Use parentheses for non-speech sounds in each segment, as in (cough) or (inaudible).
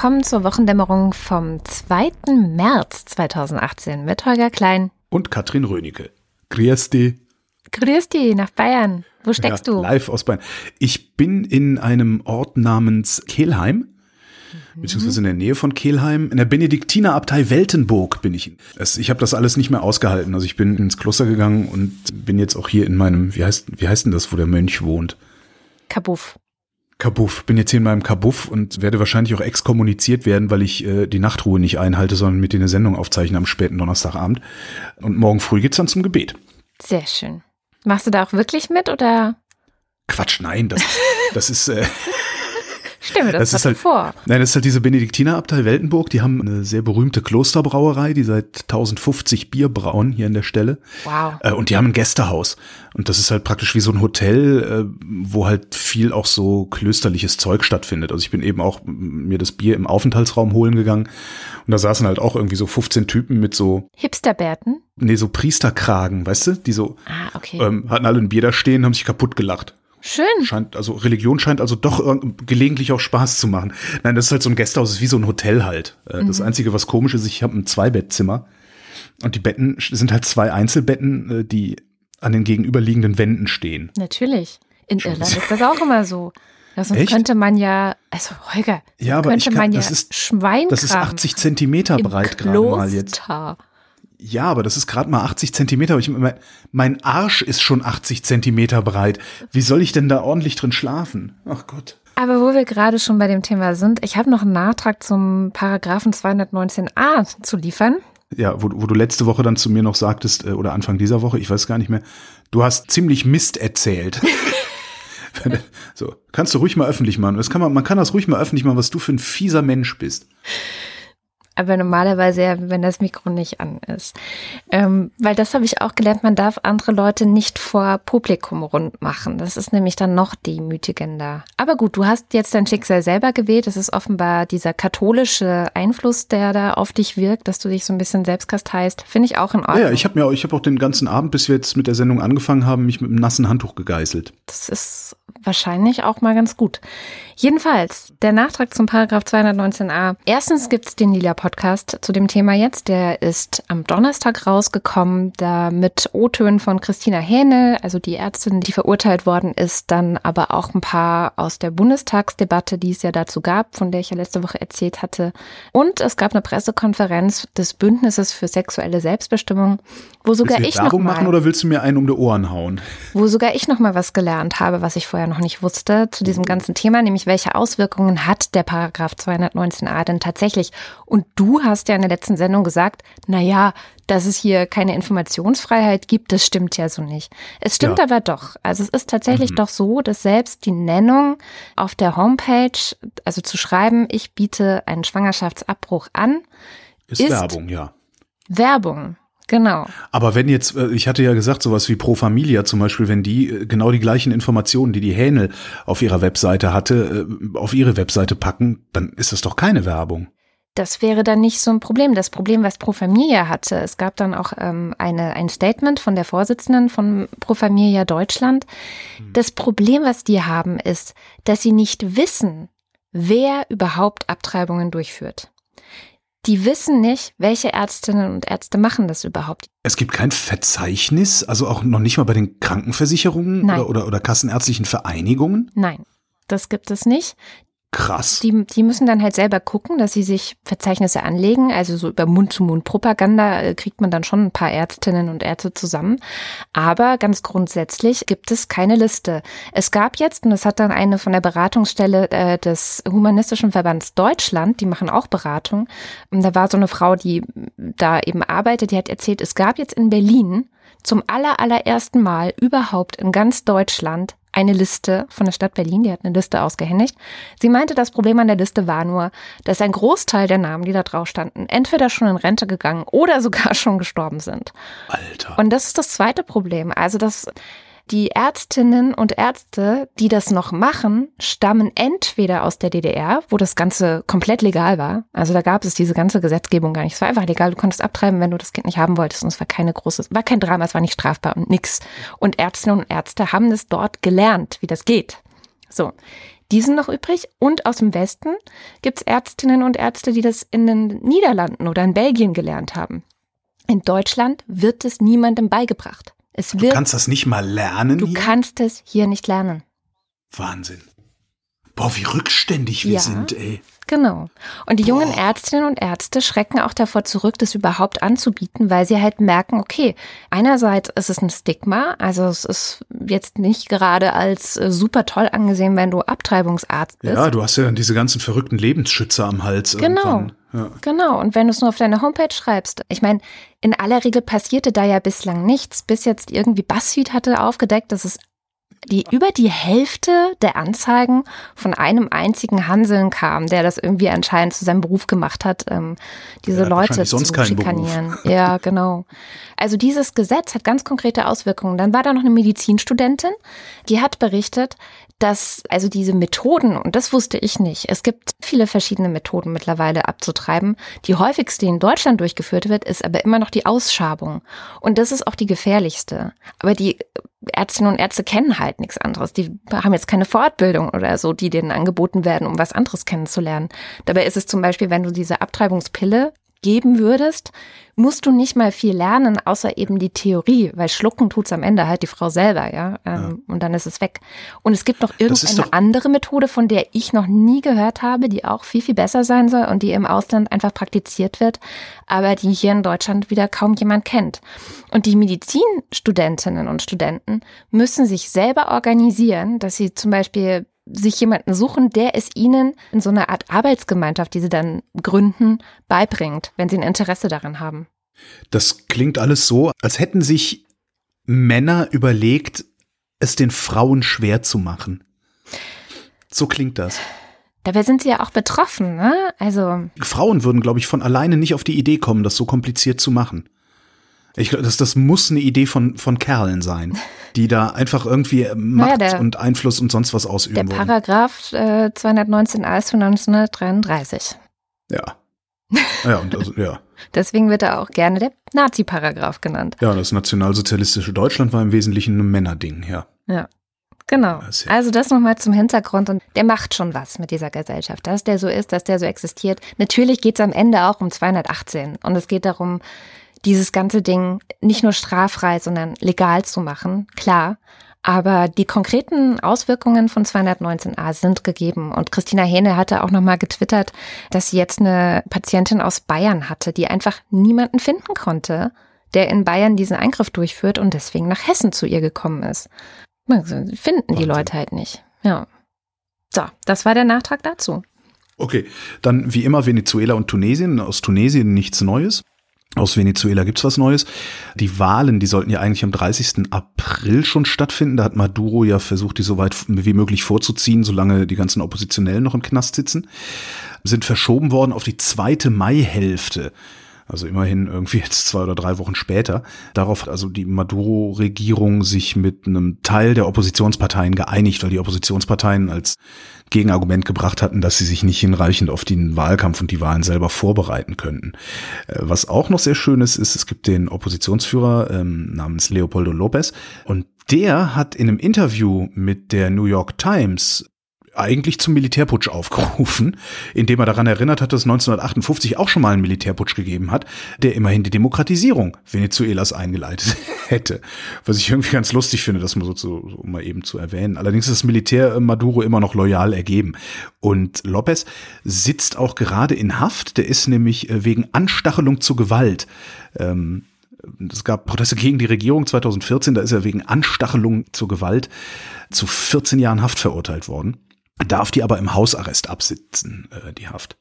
Willkommen zur Wochendämmerung vom 2. März 2018 mit Holger Klein und Katrin Rönecke. Grüß dich. Grüß dich nach Bayern. Wo steckst ja, du? Live aus Bayern. Ich bin in einem Ort namens Kehlheim, mhm. beziehungsweise in der Nähe von Kehlheim. In der Benediktinerabtei Weltenburg bin ich. Ich habe das alles nicht mehr ausgehalten. Also ich bin ins Kloster gegangen und bin jetzt auch hier in meinem, wie heißt, wie heißt denn das, wo der Mönch wohnt? Kabuff. Kabuff. Bin jetzt hier in meinem Kabuff und werde wahrscheinlich auch exkommuniziert werden, weil ich äh, die Nachtruhe nicht einhalte, sondern mit dir eine Sendung aufzeichne am späten Donnerstagabend. Und morgen früh geht's dann zum Gebet. Sehr schön. Machst du da auch wirklich mit oder? Quatsch, nein, das, das ist. Äh, Stell mir das, das ist halt, vor. Nein, das ist halt diese Benediktinerabtei Weltenburg. Die haben eine sehr berühmte Klosterbrauerei, die seit 1050 Bier brauen hier in der Stelle. Wow. Äh, und die haben ein Gästehaus. Und das ist halt praktisch wie so ein Hotel, äh, wo halt viel auch so klösterliches Zeug stattfindet. Also ich bin eben auch mir das Bier im Aufenthaltsraum holen gegangen. Und da saßen halt auch irgendwie so 15 Typen mit so Hipsterbärten? Nee, so Priesterkragen, weißt du? Die so ah, okay. ähm, hatten alle ein Bier da stehen, haben sich kaputt gelacht. Schön. Scheint, also Religion scheint also doch gelegentlich auch Spaß zu machen. Nein, das ist halt so ein Gästehaus, ist wie so ein Hotel halt. Äh, mhm. Das Einzige, was komisch ist, ich habe ein Zweibettzimmer und die Betten sind halt zwei Einzelbetten, äh, die an den gegenüberliegenden Wänden stehen. Natürlich. In Irland ist das auch immer so. Ja, sonst Echt? könnte man ja, also Holger, ja, aber könnte kann, man ja das ist, Schwein Das ist 80 Zentimeter breit gerade mal jetzt. Ja, aber das ist gerade mal 80 Zentimeter. Ich, mein, mein Arsch ist schon 80 Zentimeter breit. Wie soll ich denn da ordentlich drin schlafen? Ach Gott. Aber wo wir gerade schon bei dem Thema sind, ich habe noch einen Nachtrag zum Paragraphen 219a zu liefern. Ja, wo, wo du letzte Woche dann zu mir noch sagtest, äh, oder Anfang dieser Woche, ich weiß gar nicht mehr, du hast ziemlich Mist erzählt. (laughs) so, kannst du ruhig mal öffentlich machen. Das kann man, man kann das ruhig mal öffentlich machen, was du für ein fieser Mensch bist aber normalerweise ja, wenn das Mikro nicht an ist. Ähm, weil das habe ich auch gelernt, man darf andere Leute nicht vor Publikum rund machen. Das ist nämlich dann noch demütigender. Aber gut, du hast jetzt dein Schicksal selber gewählt. Es ist offenbar dieser katholische Einfluss, der da auf dich wirkt, dass du dich so ein bisschen selbstkast heißt. Finde ich auch in Ordnung. Ja, ich habe mir, ich habe auch den ganzen Abend, bis wir jetzt mit der Sendung angefangen haben, mich mit einem nassen Handtuch gegeißelt. Das ist wahrscheinlich auch mal ganz gut. Jedenfalls, der Nachtrag zum Paragraph 219a. Erstens gibt es den Lila-Podcast zu dem Thema jetzt. Der ist am Donnerstag rausgekommen, da mit O-Tönen von Christina Hähne, also die Ärztin, die verurteilt worden ist, dann aber auch ein paar aus der Bundestagsdebatte, die es ja dazu gab, von der ich ja letzte Woche erzählt hatte. Und es gab eine Pressekonferenz des Bündnisses für sexuelle Selbstbestimmung, wo sogar willst du ich noch mal, machen oder willst du mir einen um die Ohren hauen? Wo sogar ich noch mal was gelernt habe, was ich vorher noch nicht wusste zu diesem ganzen Thema, nämlich welche Auswirkungen hat der Paragraph 219a denn tatsächlich? Und du hast ja in der letzten Sendung gesagt, na ja, dass es hier keine Informationsfreiheit gibt, das stimmt ja so nicht. Es stimmt ja. aber doch. Also es ist tatsächlich mhm. doch so, dass selbst die Nennung auf der Homepage, also zu schreiben, ich biete einen Schwangerschaftsabbruch an, ist, ist Werbung, ja. Werbung. Genau. Aber wenn jetzt, äh, ich hatte ja gesagt, sowas wie Pro Familia zum Beispiel, wenn die äh, genau die gleichen Informationen, die die Hähnel auf ihrer Webseite hatte, äh, auf ihre Webseite packen, dann ist das doch keine Werbung. Das wäre dann nicht so ein Problem. Das Problem, was Pro Familia hatte, es gab dann auch ähm, eine, ein Statement von der Vorsitzenden von Pro Familia Deutschland. Hm. Das Problem, was die haben, ist, dass sie nicht wissen, wer überhaupt Abtreibungen durchführt die wissen nicht, welche Ärztinnen und Ärzte machen das überhaupt. Es gibt kein Verzeichnis, also auch noch nicht mal bei den Krankenversicherungen oder, oder, oder kassenärztlichen Vereinigungen? Nein, das gibt es nicht. Krass. Die, die müssen dann halt selber gucken, dass sie sich Verzeichnisse anlegen. Also so über Mund-zu-Mund-Propaganda äh, kriegt man dann schon ein paar Ärztinnen und Ärzte zusammen. Aber ganz grundsätzlich gibt es keine Liste. Es gab jetzt, und das hat dann eine von der Beratungsstelle äh, des Humanistischen Verbands Deutschland, die machen auch Beratung. Und da war so eine Frau, die da eben arbeitet, die hat erzählt, es gab jetzt in Berlin zum aller, allerersten Mal überhaupt in ganz Deutschland eine Liste von der Stadt Berlin, die hat eine Liste ausgehändigt. Sie meinte, das Problem an der Liste war nur, dass ein Großteil der Namen, die da drauf standen, entweder schon in Rente gegangen oder sogar (laughs) schon gestorben sind. Alter. Und das ist das zweite Problem. Also das die Ärztinnen und Ärzte, die das noch machen, stammen entweder aus der DDR, wo das Ganze komplett legal war. Also da gab es diese ganze Gesetzgebung gar nicht. Es war einfach legal. Du konntest abtreiben, wenn du das Kind nicht haben wolltest. Und es war keine große, war kein Drama, es war nicht strafbar und nix. Und Ärztinnen und Ärzte haben das dort gelernt, wie das geht. So. Die sind noch übrig. Und aus dem Westen gibt's Ärztinnen und Ärzte, die das in den Niederlanden oder in Belgien gelernt haben. In Deutschland wird es niemandem beigebracht. Es wird, du kannst das nicht mal lernen. Du hier? kannst es hier nicht lernen. Wahnsinn. Boah, wie rückständig wir ja. sind, ey. Genau. Und die jungen Ärztinnen und Ärzte schrecken auch davor zurück, das überhaupt anzubieten, weil sie halt merken, okay, einerseits ist es ein Stigma, also es ist jetzt nicht gerade als äh, super toll angesehen, wenn du Abtreibungsarzt bist. Ja, du hast ja dann diese ganzen verrückten Lebensschützer am Hals. Genau. Ja. Genau. Und wenn du es nur auf deine Homepage schreibst, ich meine, in aller Regel passierte da ja bislang nichts, bis jetzt irgendwie BuzzFeed hatte aufgedeckt, dass es die über die Hälfte der Anzeigen von einem einzigen Hanseln kam, der das irgendwie anscheinend zu seinem Beruf gemacht hat, ähm, diese ja, Leute zu schikanieren. Ja, (laughs) genau. Also dieses Gesetz hat ganz konkrete Auswirkungen. Dann war da noch eine Medizinstudentin, die hat berichtet, dass also diese Methoden, und das wusste ich nicht, es gibt viele verschiedene Methoden mittlerweile abzutreiben. Die häufigste, die in Deutschland durchgeführt wird, ist aber immer noch die Ausschabung. Und das ist auch die gefährlichste. Aber die Ärztinnen und Ärzte kennen halt nichts anderes. Die haben jetzt keine Fortbildung oder so, die denen angeboten werden, um was anderes kennenzulernen. Dabei ist es zum Beispiel, wenn du diese Abtreibungspille geben würdest, musst du nicht mal viel lernen, außer eben die Theorie, weil schlucken tut's am Ende halt die Frau selber, ja, ähm, ja. und dann ist es weg. Und es gibt noch irgendeine andere Methode, von der ich noch nie gehört habe, die auch viel, viel besser sein soll und die im Ausland einfach praktiziert wird, aber die hier in Deutschland wieder kaum jemand kennt. Und die Medizinstudentinnen und Studenten müssen sich selber organisieren, dass sie zum Beispiel sich jemanden suchen, der es ihnen in so einer Art Arbeitsgemeinschaft, die sie dann gründen, beibringt, wenn sie ein Interesse daran haben. Das klingt alles so, als hätten sich Männer überlegt, es den Frauen schwer zu machen. So klingt das. Dabei sind sie ja auch betroffen, ne? Also. Frauen würden, glaube ich, von alleine nicht auf die Idee kommen, das so kompliziert zu machen. Ich glaube, das, das muss eine Idee von, von Kerlen sein, (laughs) die da einfach irgendwie Macht naja, der, und Einfluss und sonst was ausüben Der wollen. Paragraph äh, 219a ist von 1933. Ja. Ja, und also, ja. (laughs) Deswegen wird er auch gerne der Nazi-Paragraph genannt. Ja, das nationalsozialistische Deutschland war im Wesentlichen ein Männerding, ja. Ja. Genau. Also das nochmal zum Hintergrund. Und der macht schon was mit dieser Gesellschaft. Dass der so ist, dass der so existiert. Natürlich geht es am Ende auch um 218. Und es geht darum, dieses ganze Ding nicht nur straffrei, sondern legal zu machen, klar. Aber die konkreten Auswirkungen von 219a sind gegeben. Und Christina Hähne hatte auch nochmal getwittert, dass sie jetzt eine Patientin aus Bayern hatte, die einfach niemanden finden konnte, der in Bayern diesen Eingriff durchführt und deswegen nach Hessen zu ihr gekommen ist. Finden die Leute halt nicht. Ja. So, das war der Nachtrag dazu. Okay, dann wie immer Venezuela und Tunesien. Aus Tunesien nichts Neues. Aus Venezuela gibt's was Neues. Die Wahlen, die sollten ja eigentlich am 30. April schon stattfinden. Da hat Maduro ja versucht, die so weit wie möglich vorzuziehen, solange die ganzen Oppositionellen noch im Knast sitzen. Sind verschoben worden auf die zweite Maihälfte. Also immerhin irgendwie jetzt zwei oder drei Wochen später. Darauf hat also die Maduro-Regierung sich mit einem Teil der Oppositionsparteien geeinigt, weil die Oppositionsparteien als Gegenargument gebracht hatten, dass sie sich nicht hinreichend auf den Wahlkampf und die Wahlen selber vorbereiten könnten. Äh, was auch noch sehr schön ist, ist, es gibt den Oppositionsführer ähm, namens Leopoldo Lopez und der hat in einem Interview mit der New York Times eigentlich zum Militärputsch aufgerufen, indem er daran erinnert hat, dass es 1958 auch schon mal einen Militärputsch gegeben hat, der immerhin die Demokratisierung Venezuelas eingeleitet (laughs) hätte. Was ich irgendwie ganz lustig finde, das mal so, zu, so mal eben zu erwähnen. Allerdings ist das Militär äh, Maduro immer noch loyal ergeben. Und Lopez sitzt auch gerade in Haft. Der ist nämlich äh, wegen Anstachelung zu Gewalt ähm, es gab Proteste gegen die Regierung 2014, da ist er wegen Anstachelung zur Gewalt zu 14 Jahren Haft verurteilt worden darf die aber im Hausarrest absitzen, äh, die Haft.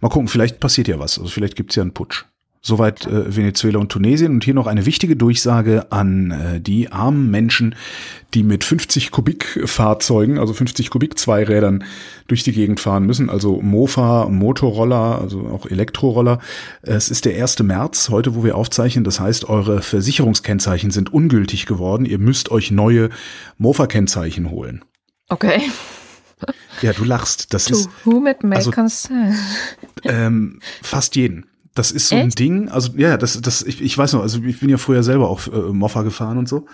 Mal gucken, vielleicht passiert ja was. Also vielleicht gibt's ja einen Putsch. Soweit äh, Venezuela und Tunesien. Und hier noch eine wichtige Durchsage an äh, die armen Menschen, die mit 50 Kubik Fahrzeugen, also 50 Kubik Zweirädern durch die Gegend fahren müssen. Also Mofa, Motorroller, also auch Elektroroller. Es ist der 1. März, heute wo wir aufzeichnen. Das heißt, eure Versicherungskennzeichen sind ungültig geworden. Ihr müsst euch neue Mofa-Kennzeichen holen. Okay. Ja, du lachst. Das to ist. Whom it may also, concern. Ähm, fast jeden. Das ist so Echt? ein Ding. Also ja, das, das, ich, ich weiß noch, also ich bin ja früher selber auch äh, Moffa gefahren und so.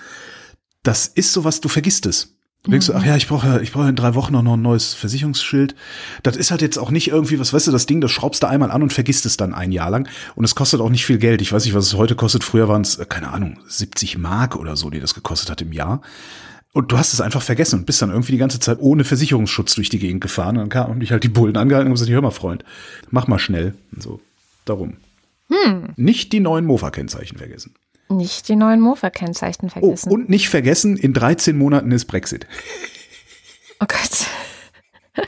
Das ist sowas, du vergisst es. Du denkst, ach ja, ich brauche ich brauche in drei Wochen noch ein neues Versicherungsschild. Das ist halt jetzt auch nicht irgendwie, was weißt du, das Ding, das schraubst du einmal an und vergisst es dann ein Jahr lang. Und es kostet auch nicht viel Geld. Ich weiß nicht, was es heute kostet. Früher waren es, keine Ahnung, 70 Mark oder so, die das gekostet hat im Jahr. Und du hast es einfach vergessen und bist dann irgendwie die ganze Zeit ohne Versicherungsschutz durch die Gegend gefahren. Und dann kamen dich halt die Bullen angehalten und gesagt, hör mal, Freund, mach mal schnell. Und so, darum. Hm. Nicht die neuen Mofa-Kennzeichen vergessen. Nicht die neuen Mofa-Kennzeichen vergessen. Oh, und nicht vergessen, in 13 Monaten ist Brexit. (laughs) Oh Gott. (laughs)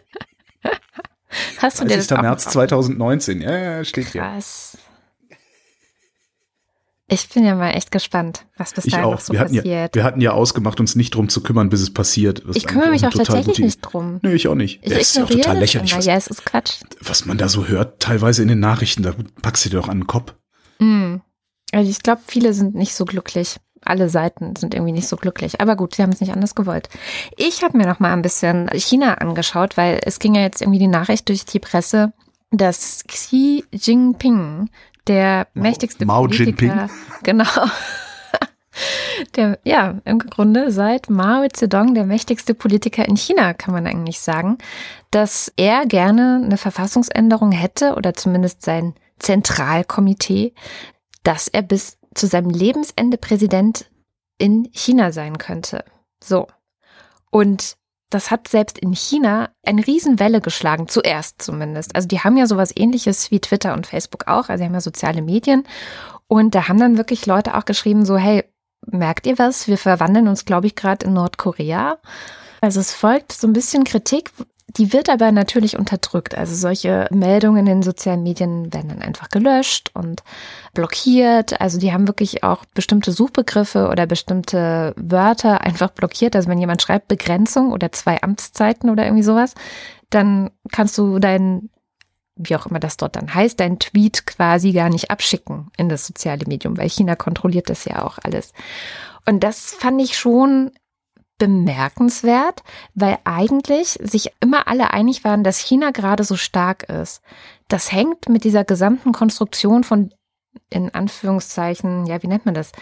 Hast du dir das März 2019, ja, ja, steht hier. Krass. Ich bin ja mal echt gespannt, was bis dahin noch so wir passiert. Ja, wir hatten ja ausgemacht, uns nicht drum zu kümmern, bis es passiert. Ich kümmere mich auch tatsächlich nicht drum. Nö, ich auch nicht. Ich ist ja auch total lächerlich. Was, ja, es ist Quatsch. Was man da so hört, teilweise in den Nachrichten, da packst du dir doch an den Kopf. Mm. Also ich glaube, viele sind nicht so glücklich. Alle Seiten sind irgendwie nicht so glücklich. Aber gut, sie haben es nicht anders gewollt. Ich habe mir noch mal ein bisschen China angeschaut, weil es ging ja jetzt irgendwie die Nachricht durch die Presse, dass Xi Jinping, der mächtigste Mao Politiker, Jinping. (laughs) genau, (laughs) der, ja, im Grunde seit Mao Zedong der mächtigste Politiker in China, kann man eigentlich sagen, dass er gerne eine Verfassungsänderung hätte oder zumindest sein Zentralkomitee, dass er bis zu seinem Lebensende Präsident in China sein könnte. So. Und das hat selbst in China eine Riesenwelle geschlagen, zuerst zumindest. Also die haben ja sowas ähnliches wie Twitter und Facebook auch, also sie haben ja soziale Medien. Und da haben dann wirklich Leute auch geschrieben, so, hey, merkt ihr was? Wir verwandeln uns, glaube ich, gerade in Nordkorea. Also es folgt so ein bisschen Kritik, die wird aber natürlich unterdrückt. Also solche Meldungen in den sozialen Medien werden dann einfach gelöscht und blockiert. Also die haben wirklich auch bestimmte Suchbegriffe oder bestimmte Wörter einfach blockiert. Also wenn jemand schreibt Begrenzung oder zwei Amtszeiten oder irgendwie sowas, dann kannst du dein, wie auch immer das dort dann heißt, dein Tweet quasi gar nicht abschicken in das soziale Medium, weil China kontrolliert das ja auch alles. Und das fand ich schon bemerkenswert, weil eigentlich sich immer alle einig waren, dass China gerade so stark ist. Das hängt mit dieser gesamten Konstruktion von, in Anführungszeichen, ja, wie nennt man das?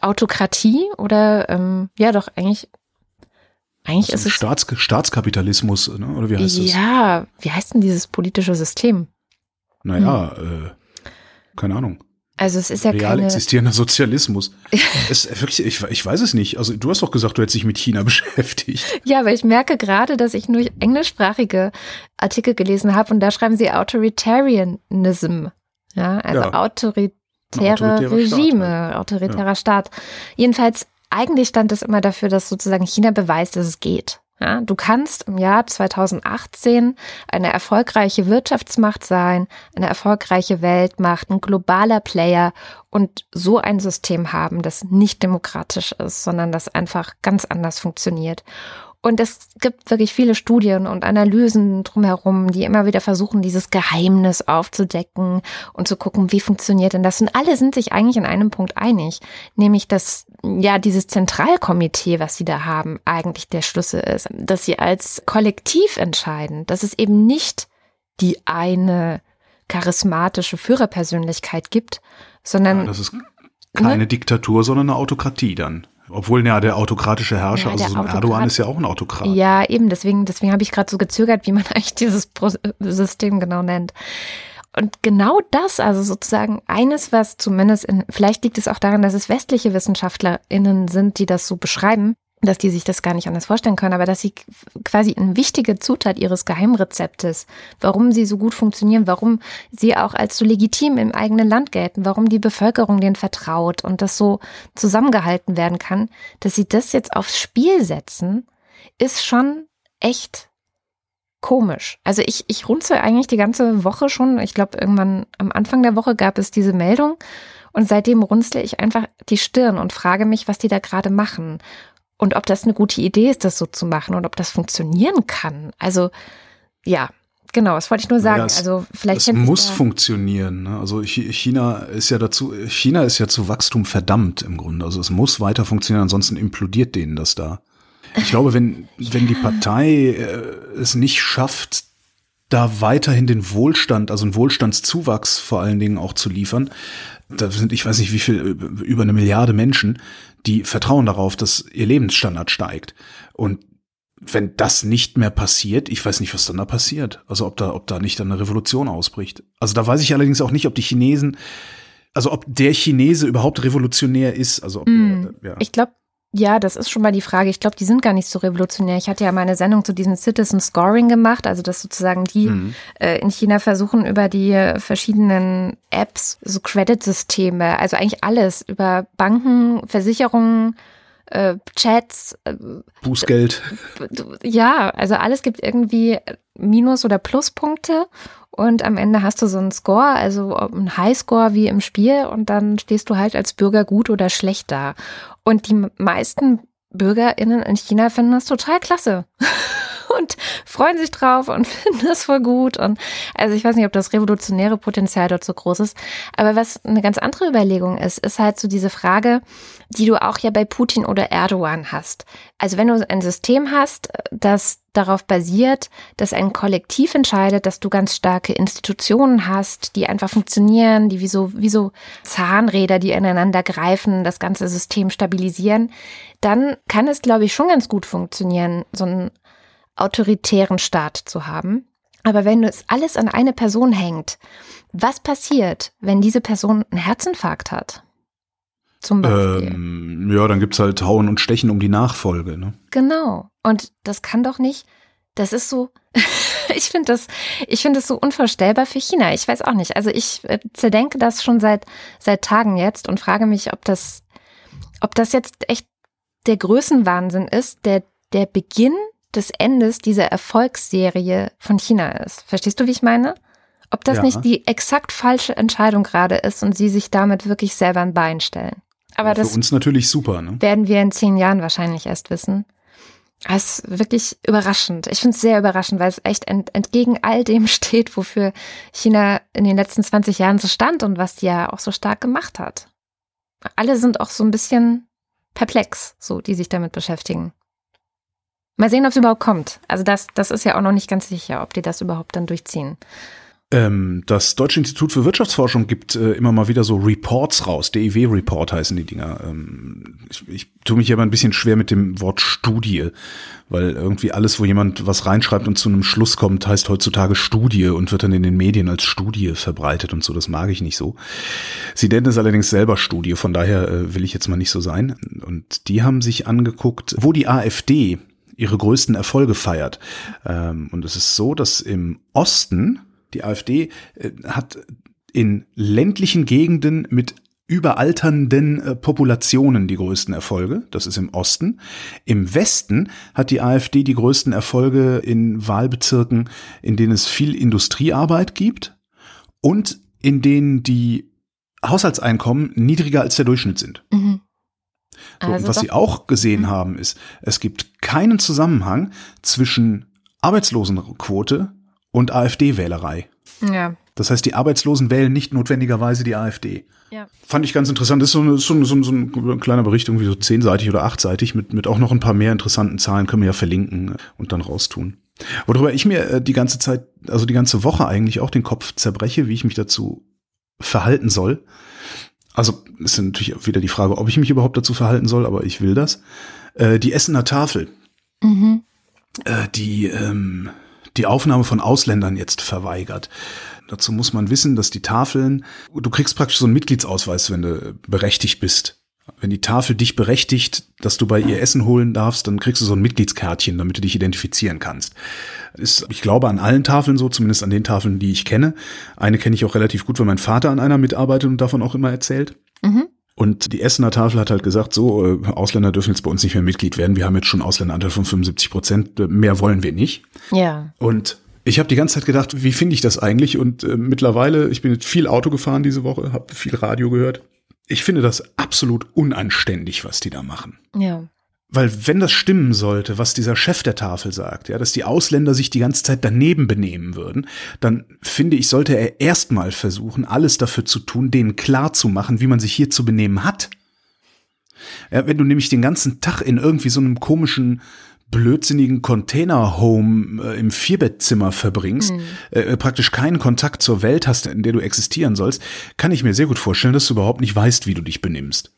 Autokratie oder, ähm, ja, doch, eigentlich, eigentlich also ist es. Staats, Staatskapitalismus, ne? oder wie heißt das? Ja, wie heißt denn dieses politische System? Naja, hm. äh, keine Ahnung. Also es ist ja Real keine existierender Sozialismus. (laughs) es, wirklich, ich, ich weiß es nicht. Also du hast doch gesagt, du hättest dich mit China (laughs) beschäftigt. Ja, aber ich merke gerade, dass ich nur englischsprachige Artikel gelesen habe und da schreiben sie Authoritarianism. Ja, also ja. autoritäre Regime, Staat, halt. autoritärer ja. Staat. Jedenfalls, eigentlich stand es immer dafür, dass sozusagen China beweist, dass es geht. Ja, du kannst im Jahr 2018 eine erfolgreiche Wirtschaftsmacht sein, eine erfolgreiche Weltmacht, ein globaler Player und so ein System haben, das nicht demokratisch ist, sondern das einfach ganz anders funktioniert. Und es gibt wirklich viele Studien und Analysen drumherum, die immer wieder versuchen, dieses Geheimnis aufzudecken und zu gucken, wie funktioniert denn das. Und alle sind sich eigentlich in einem Punkt einig, nämlich dass ja dieses Zentralkomitee, was sie da haben, eigentlich der Schlüssel ist, dass sie als Kollektiv entscheiden, dass es eben nicht die eine charismatische Führerpersönlichkeit gibt, sondern ja, das ist keine ne? Diktatur, sondern eine Autokratie dann. Obwohl, ja, der autokratische Herrscher, ja, also so ein Autokrat Erdogan ist ja auch ein Autokrat. Ja, eben, deswegen, deswegen habe ich gerade so gezögert, wie man (laughs) eigentlich dieses Pro System genau nennt. Und genau das, also sozusagen eines, was zumindest in, vielleicht liegt es auch daran, dass es westliche WissenschaftlerInnen sind, die das so beschreiben, dass die sich das gar nicht anders vorstellen können, aber dass sie quasi eine wichtige Zutat ihres Geheimrezeptes, warum sie so gut funktionieren, warum sie auch als so legitim im eigenen Land gelten, warum die Bevölkerung denen vertraut und das so zusammengehalten werden kann, dass sie das jetzt aufs Spiel setzen, ist schon echt komisch. Also ich, ich runzel eigentlich die ganze Woche schon. Ich glaube, irgendwann am Anfang der Woche gab es diese Meldung. Und seitdem runzle ich einfach die Stirn und frage mich, was die da gerade machen und ob das eine gute Idee ist, das so zu machen und ob das funktionieren kann. Also ja, genau, das wollte ich nur sagen. Ja, es, also vielleicht es muss da funktionieren. Ne? Also China ist ja dazu, China ist ja zu Wachstum verdammt im Grunde. Also es muss weiter funktionieren, ansonsten implodiert denen das da. Ich glaube, wenn (laughs) wenn die Partei äh, es nicht schafft, da weiterhin den Wohlstand, also einen Wohlstandszuwachs vor allen Dingen auch zu liefern, da sind, ich weiß nicht wie viel, über eine Milliarde Menschen, die vertrauen darauf, dass ihr Lebensstandard steigt. Und wenn das nicht mehr passiert, ich weiß nicht, was dann da passiert. Also ob da, ob da nicht dann eine Revolution ausbricht. Also da weiß ich allerdings auch nicht, ob die Chinesen, also ob der Chinese überhaupt revolutionär ist. Also ob mm, ja. Ich glaube, ja, das ist schon mal die Frage. Ich glaube, die sind gar nicht so revolutionär. Ich hatte ja mal eine Sendung zu diesem Citizen Scoring gemacht, also dass sozusagen die mhm. äh, in China versuchen, über die verschiedenen Apps, so Credit-Systeme, also eigentlich alles, über Banken, Versicherungen, äh, Chats. Äh, Bußgeld. Ja, also alles gibt irgendwie Minus- oder Pluspunkte und am Ende hast du so einen Score, also einen Highscore wie im Spiel und dann stehst du halt als Bürger gut oder schlecht da. Und die meisten BürgerInnen in China finden das total klasse. (laughs) und freuen sich drauf und (laughs) finden das voll gut. Und also ich weiß nicht, ob das revolutionäre Potenzial dort so groß ist. Aber was eine ganz andere Überlegung ist, ist halt so diese Frage, die du auch ja bei Putin oder Erdogan hast. Also wenn du ein System hast, das darauf basiert, dass ein Kollektiv entscheidet, dass du ganz starke Institutionen hast, die einfach funktionieren, die wie so, wie so Zahnräder, die ineinander greifen, das ganze System stabilisieren, dann kann es, glaube ich, schon ganz gut funktionieren, so ein autoritären Staat zu haben. Aber wenn es alles an eine Person hängt, was passiert, wenn diese Person einen Herzinfarkt hat? Zum Beispiel. Ähm, ja, dann gibt's halt Hauen und Stechen um die Nachfolge. Ne? Genau. Und das kann doch nicht, das ist so, (laughs) ich finde das, ich finde das so unvorstellbar für China. Ich weiß auch nicht. Also ich äh, zerdenke das schon seit, seit Tagen jetzt und frage mich, ob das, ob das jetzt echt der Größenwahnsinn ist, der, der Beginn des Endes dieser Erfolgsserie von China ist. Verstehst du, wie ich meine? Ob das ja. nicht die exakt falsche Entscheidung gerade ist und sie sich damit wirklich selber ein Bein stellen. Aber Für das uns natürlich super, ne? werden wir in zehn Jahren wahrscheinlich erst wissen. Das ist wirklich überraschend. Ich finde es sehr überraschend, weil es echt ent, entgegen all dem (laughs) steht, wofür China in den letzten 20 Jahren so stand und was die ja auch so stark gemacht hat. Alle sind auch so ein bisschen perplex, so die sich damit beschäftigen. Mal sehen, ob es überhaupt kommt. Also das, das ist ja auch noch nicht ganz sicher, ob die das überhaupt dann durchziehen. Ähm, das Deutsche Institut für Wirtschaftsforschung gibt äh, immer mal wieder so Reports raus. DIW-Report heißen die Dinger. Ähm, ich, ich tue mich aber ein bisschen schwer mit dem Wort Studie, weil irgendwie alles, wo jemand was reinschreibt und zu einem Schluss kommt, heißt heutzutage Studie und wird dann in den Medien als Studie verbreitet und so. Das mag ich nicht so. Sie nennen es allerdings selber Studie, von daher äh, will ich jetzt mal nicht so sein. Und die haben sich angeguckt, wo die AfD ihre größten Erfolge feiert. Ähm, und es ist so, dass im Osten die AfD äh, hat in ländlichen Gegenden mit überalternden äh, Populationen die größten Erfolge. Das ist im Osten. Im Westen hat die AfD die größten Erfolge in Wahlbezirken, in denen es viel Industriearbeit gibt und in denen die Haushaltseinkommen niedriger als der Durchschnitt sind. Mhm. So, also und was sie auch gesehen mhm. haben, ist, es gibt keinen Zusammenhang zwischen Arbeitslosenquote und AfD-Wählerei. Ja. Das heißt, die Arbeitslosen wählen nicht notwendigerweise die AfD. Ja. Fand ich ganz interessant. Das ist so, eine, so, so, so ein kleiner Bericht, irgendwie so zehnseitig oder achtseitig, mit, mit auch noch ein paar mehr interessanten Zahlen können wir ja verlinken und dann raustun. Worüber ich mir äh, die ganze Zeit, also die ganze Woche eigentlich auch den Kopf zerbreche, wie ich mich dazu verhalten soll, also ist natürlich wieder die Frage, ob ich mich überhaupt dazu verhalten soll, aber ich will das. Äh, die Essener Tafel, mhm. äh, die ähm, die Aufnahme von Ausländern jetzt verweigert. Dazu muss man wissen, dass die Tafeln, du kriegst praktisch so einen Mitgliedsausweis, wenn du berechtigt bist. Wenn die Tafel dich berechtigt, dass du bei ihr Essen holen darfst, dann kriegst du so ein Mitgliedskärtchen, damit du dich identifizieren kannst. Ist, ich glaube, an allen Tafeln so, zumindest an den Tafeln, die ich kenne. Eine kenne ich auch relativ gut, weil mein Vater an einer mitarbeitet und davon auch immer erzählt. Mhm. Und die Essener Tafel hat halt gesagt, so, äh, Ausländer dürfen jetzt bei uns nicht mehr Mitglied werden. Wir haben jetzt schon Ausländeranteil von 75 Prozent. Mehr wollen wir nicht. Ja. Und ich habe die ganze Zeit gedacht, wie finde ich das eigentlich? Und äh, mittlerweile, ich bin jetzt viel Auto gefahren diese Woche, habe viel Radio gehört ich finde das absolut unanständig, was die da machen. Ja. Weil wenn das stimmen sollte, was dieser Chef der Tafel sagt, ja, dass die Ausländer sich die ganze Zeit daneben benehmen würden, dann finde ich, sollte er erstmal versuchen, alles dafür zu tun, denen klar zu machen, wie man sich hier zu benehmen hat. Ja, wenn du nämlich den ganzen Tag in irgendwie so einem komischen blödsinnigen Container-Home äh, im Vierbettzimmer verbringst, mhm. äh, praktisch keinen Kontakt zur Welt hast, in der du existieren sollst, kann ich mir sehr gut vorstellen, dass du überhaupt nicht weißt, wie du dich benimmst.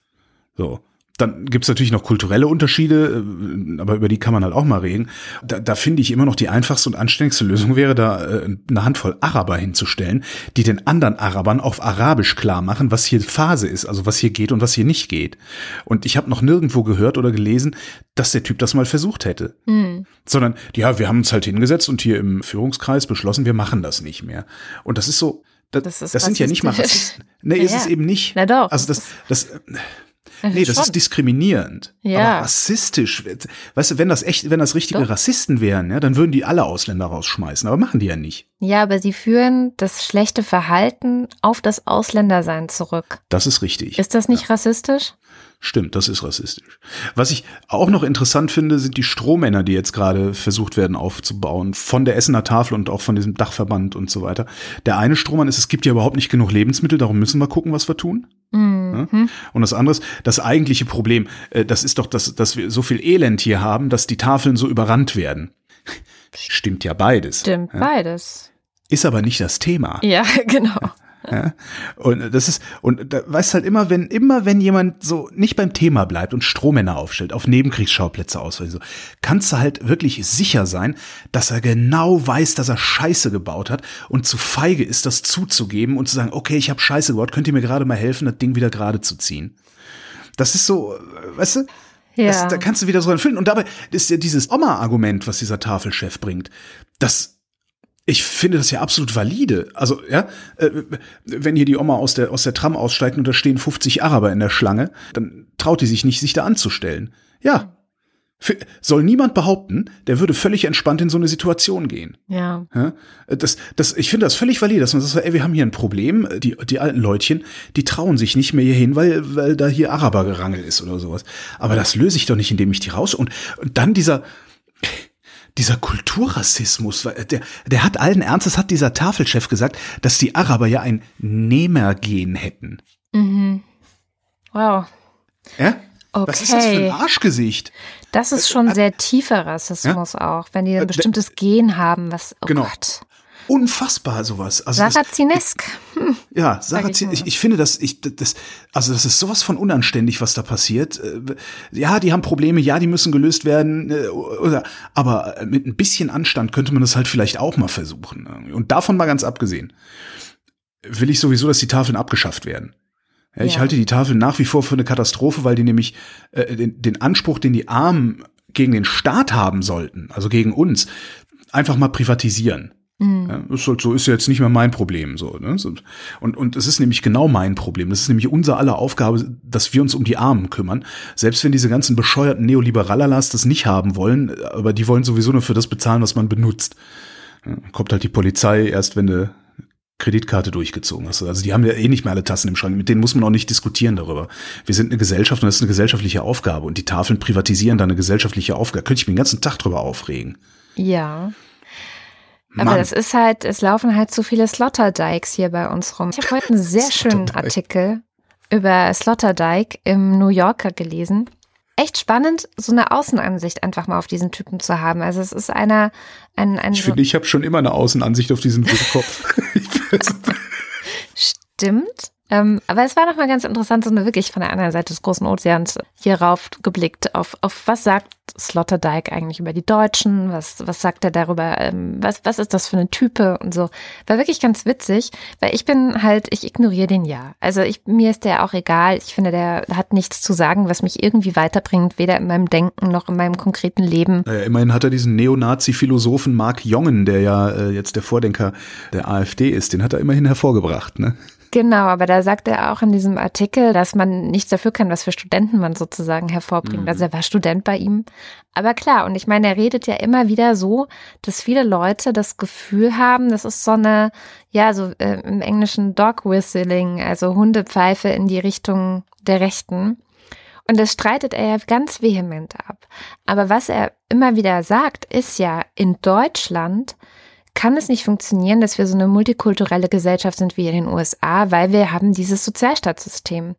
So. Dann gibt's natürlich noch kulturelle Unterschiede, äh, aber über die kann man halt auch mal reden. Da, da finde ich immer noch die einfachste und anständigste Lösung wäre, da äh, eine Handvoll Araber hinzustellen, die den anderen Arabern auf Arabisch klar machen, was hier Phase ist, also was hier geht und was hier nicht geht. Und ich habe noch nirgendwo gehört oder gelesen, dass der Typ das mal versucht hätte. Mhm. Sondern, ja, wir haben uns halt hingesetzt und hier im Führungskreis beschlossen, wir machen das nicht mehr. Und das ist so, das, das, das sind ja nicht mal Rassisten. Nee, ja, ist es eben nicht. Na doch. Also das, das, Nee, das ist diskriminierend. Ja. Aber rassistisch. Weißt du, wenn das echt, wenn das richtige Doch. Rassisten wären, ja, dann würden die alle Ausländer rausschmeißen. Aber machen die ja nicht. Ja, aber sie führen das schlechte Verhalten auf das Ausländersein zurück. Das ist richtig. Ist das nicht ja. rassistisch? Stimmt, das ist rassistisch. Was ich auch noch interessant finde, sind die Strohmänner, die jetzt gerade versucht werden aufzubauen, von der Essener Tafel und auch von diesem Dachverband und so weiter. Der eine Strohmann ist, es gibt ja überhaupt nicht genug Lebensmittel, darum müssen wir gucken, was wir tun. Mhm. Und das andere ist, das eigentliche Problem, äh, das ist doch, dass, dass wir so viel Elend hier haben, dass die Tafeln so überrannt werden. Stimmt ja beides. Stimmt ja? beides. Ist aber nicht das Thema. Ja, (laughs) genau. Ja? Und das ist, und da weißt halt immer, wenn, immer wenn jemand so nicht beim Thema bleibt und Strohmänner aufstellt, auf Nebenkriegsschauplätze aus, so, kannst du halt wirklich sicher sein, dass er genau weiß, dass er Scheiße gebaut hat und zu feige ist, das zuzugeben und zu sagen, okay, ich habe Scheiße gebaut, könnt ihr mir gerade mal helfen, das Ding wieder gerade zu ziehen. Das ist so, weißt du, ja. Das, da kannst du wieder so empfinden. Und dabei ist ja dieses Oma-Argument, was dieser Tafelchef bringt, das ich finde das ja absolut valide. Also, ja, äh, wenn hier die Oma aus der, aus der Tram aussteigt und da stehen 50 Araber in der Schlange, dann traut die sich nicht, sich da anzustellen. Ja. Soll niemand behaupten, der würde völlig entspannt in so eine Situation gehen. Ja. ja das, das, ich finde das völlig valide, dass man sagt, ey, wir haben hier ein Problem, die, die alten Leutchen, die trauen sich nicht mehr hier hin, weil, weil da hier Araber gerangelt ist oder sowas. Aber das löse ich doch nicht, indem ich die raus, und, und dann dieser, dieser Kulturrassismus, der, der hat allen Ernstes, hat dieser Tafelchef gesagt, dass die Araber ja ein Nehmergen hätten. Mhm. Wow. Ja? Okay. Was ist das für ein Arschgesicht? Das ist schon äh, sehr tiefer Rassismus ja? auch, wenn die ein äh, bestimmtes Gen haben, was, oh genau. Gott. Unfassbar sowas. Also Sarazinesk. Hm. Ja, Sarazin, ich, ich finde das, ich, das, also das ist sowas von unanständig, was da passiert. Äh, ja, die haben Probleme, ja, die müssen gelöst werden, äh, oder, aber mit ein bisschen Anstand könnte man das halt vielleicht auch mal versuchen. Und davon mal ganz abgesehen, will ich sowieso, dass die Tafeln abgeschafft werden. Ja, ich ja. halte die Tafeln nach wie vor für eine Katastrophe, weil die nämlich äh, den, den Anspruch, den die Armen gegen den Staat haben sollten, also gegen uns, einfach mal privatisieren. Mhm. Ja, ist halt so, ist jetzt nicht mehr mein Problem, so, ne? Und, und es ist nämlich genau mein Problem. Das ist nämlich unser aller Aufgabe, dass wir uns um die Armen kümmern. Selbst wenn diese ganzen bescheuerten Neoliberalas das nicht haben wollen, aber die wollen sowieso nur für das bezahlen, was man benutzt. Ja, kommt halt die Polizei erst, wenn du Kreditkarte durchgezogen hast. Also die haben ja eh nicht mehr alle Tassen im Schrank. Mit denen muss man auch nicht diskutieren darüber. Wir sind eine Gesellschaft und das ist eine gesellschaftliche Aufgabe. Und die Tafeln privatisieren dann eine gesellschaftliche Aufgabe. Könnte ich mich den ganzen Tag drüber aufregen. Ja. Aber das ist halt, es laufen halt so viele Sloterdikes hier bei uns rum. Ich habe heute einen (laughs) sehr schönen Artikel über Sloterdijk im New Yorker gelesen. Echt spannend, so eine Außenansicht einfach mal auf diesen Typen zu haben. Also es ist einer, ein, ein Ich finde, ich habe schon immer eine Außenansicht auf diesen Kopf. (laughs) (laughs) Stimmt. Ähm, aber es war nochmal ganz interessant, so eine wirklich von der anderen Seite des großen Ozeans hier rauf geblickt auf, auf was sagt Sloterdijk eigentlich über die Deutschen, was, was sagt er darüber, ähm, was, was ist das für eine Type und so. War wirklich ganz witzig, weil ich bin halt, ich ignoriere den ja. Also ich, mir ist der auch egal. Ich finde, der hat nichts zu sagen, was mich irgendwie weiterbringt, weder in meinem Denken noch in meinem konkreten Leben. Naja, immerhin hat er diesen Neonazi-Philosophen Mark Jongen, der ja äh, jetzt der Vordenker der AfD ist, den hat er immerhin hervorgebracht, ne? Genau, aber da sagt er auch in diesem Artikel, dass man nichts dafür kann, was für Studenten man sozusagen hervorbringt. Mhm. Also er war Student bei ihm. Aber klar, und ich meine, er redet ja immer wieder so, dass viele Leute das Gefühl haben, das ist so eine, ja, so äh, im Englischen Dog Whistling, also Hundepfeife in die Richtung der Rechten. Und das streitet er ja ganz vehement ab. Aber was er immer wieder sagt, ist ja, in Deutschland kann es nicht funktionieren, dass wir so eine multikulturelle Gesellschaft sind wie in den USA, weil wir haben dieses Sozialstaatssystem.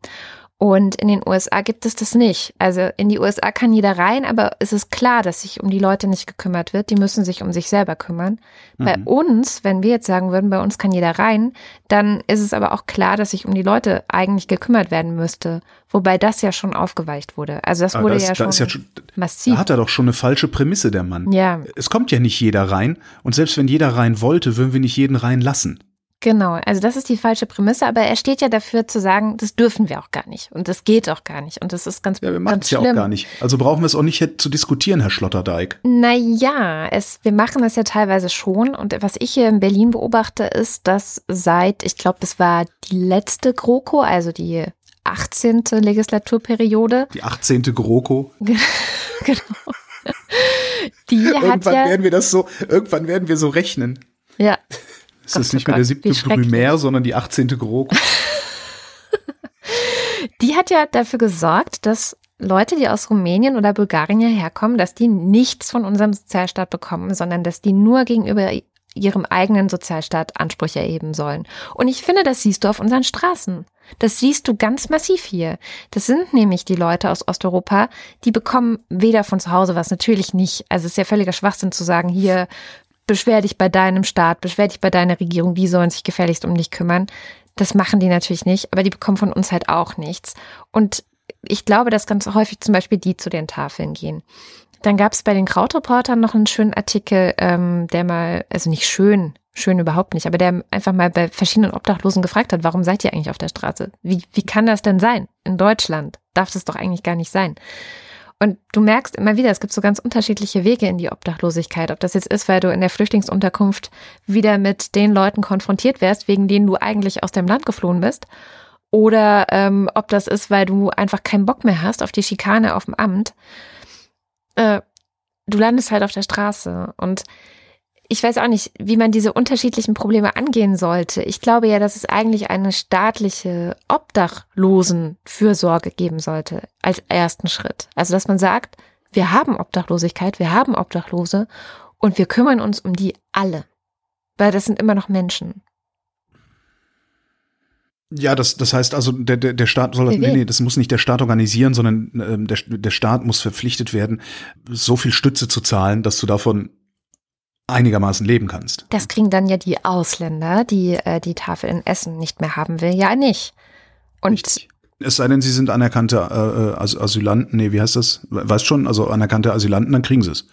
Und in den USA gibt es das nicht. Also in die USA kann jeder rein, aber es ist klar, dass sich um die Leute nicht gekümmert wird. Die müssen sich um sich selber kümmern. Mhm. Bei uns, wenn wir jetzt sagen würden, bei uns kann jeder rein, dann ist es aber auch klar, dass sich um die Leute eigentlich gekümmert werden müsste. Wobei das ja schon aufgeweicht wurde. Also das wurde das, ja, schon ja, schon massiv. Da hat er doch schon eine falsche Prämisse, der Mann. Ja. Es kommt ja nicht jeder rein. Und selbst wenn jeder rein wollte, würden wir nicht jeden reinlassen. Genau, also das ist die falsche Prämisse, aber er steht ja dafür zu sagen, das dürfen wir auch gar nicht und das geht auch gar nicht und das ist ganz Ja, wir machen es ja auch gar nicht. Also brauchen wir es auch nicht zu diskutieren, Herr Schlotterdijk. Naja, es, wir machen das ja teilweise schon und was ich hier in Berlin beobachte, ist, dass seit, ich glaube, das war die letzte GroKo, also die 18. Legislaturperiode. Die 18. GroKo. (laughs) genau. Die irgendwann ja, werden wir das so, irgendwann werden wir so rechnen. Ja, ist das nicht mehr der siebte Primär, sondern die 18. GroKo? (laughs) die hat ja dafür gesorgt, dass Leute, die aus Rumänien oder Bulgarien hierher kommen, dass die nichts von unserem Sozialstaat bekommen, sondern dass die nur gegenüber ihrem eigenen Sozialstaat Ansprüche erheben sollen. Und ich finde, das siehst du auf unseren Straßen. Das siehst du ganz massiv hier. Das sind nämlich die Leute aus Osteuropa, die bekommen weder von zu Hause was, natürlich nicht. Also es ist ja völliger Schwachsinn zu sagen, hier beschwer dich bei deinem Staat, beschwer dich bei deiner Regierung, die sollen sich gefälligst um dich kümmern. Das machen die natürlich nicht, aber die bekommen von uns halt auch nichts. Und ich glaube, dass ganz häufig zum Beispiel die zu den Tafeln gehen. Dann gab es bei den Krautreportern noch einen schönen Artikel, ähm, der mal, also nicht schön, schön überhaupt nicht, aber der einfach mal bei verschiedenen Obdachlosen gefragt hat, warum seid ihr eigentlich auf der Straße? Wie, wie kann das denn sein? In Deutschland darf das doch eigentlich gar nicht sein. Und du merkst immer wieder, es gibt so ganz unterschiedliche Wege in die Obdachlosigkeit. Ob das jetzt ist, weil du in der Flüchtlingsunterkunft wieder mit den Leuten konfrontiert wärst, wegen denen du eigentlich aus dem Land geflohen bist. Oder ähm, ob das ist, weil du einfach keinen Bock mehr hast auf die Schikane auf dem Amt. Äh, du landest halt auf der Straße. Und ich weiß auch nicht, wie man diese unterschiedlichen Probleme angehen sollte. Ich glaube ja, dass es eigentlich eine staatliche Obdachlosenfürsorge geben sollte als ersten Schritt. Also, dass man sagt, wir haben Obdachlosigkeit, wir haben Obdachlose und wir kümmern uns um die alle. Weil das sind immer noch Menschen. Ja, das, das heißt also, der, der, der Staat soll das, nee, nee, das muss nicht der Staat organisieren, sondern äh, der, der Staat muss verpflichtet werden, so viel Stütze zu zahlen, dass du davon einigermaßen leben kannst. Das kriegen dann ja die Ausländer, die äh, die Tafel in Essen nicht mehr haben will, ja nicht. Und Richtig. Es sei denn, sie sind anerkannte äh, äh Asylanten, nee, wie heißt das? Weißt schon, also anerkannte Asylanten, dann kriegen sie es.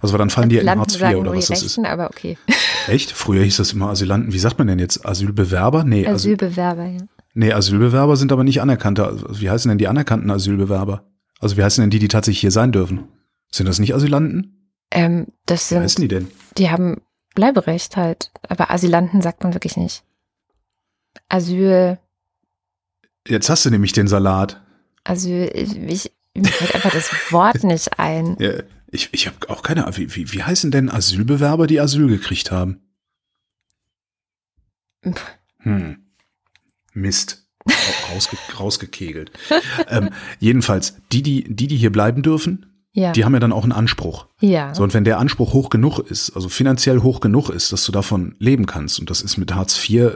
Also dann fallen die ja in Hartz IV oder was das Rechten, ist. aber okay. (laughs) Echt? Früher hieß das immer Asylanten. Wie sagt man denn jetzt? Asylbewerber? Nee. Asylbewerber, ja. Nee, Asylbewerber sind aber nicht anerkannte. Wie heißen denn die anerkannten Asylbewerber? Also wie heißen denn die, die tatsächlich hier sein dürfen? Sind das nicht Asylanten? Ähm, das sind, Wie heißen die denn? Die haben Bleiberecht halt. Aber Asylanten sagt man wirklich nicht. Asyl. Jetzt hast du nämlich den Salat. Asyl, ich, mir fällt einfach das Wort nicht ein. Ja, ich ich habe auch keine Ahnung. Wie, wie, wie heißen denn Asylbewerber, die Asyl gekriegt haben? Hm. Mist. Rausge rausgekegelt. ähm, jedenfalls, die, die, die, die hier bleiben dürfen, ja. die haben ja dann auch einen Anspruch. Ja. So, und wenn der Anspruch hoch genug ist, also finanziell hoch genug ist, dass du davon leben kannst, und das ist mit Hartz IV äh,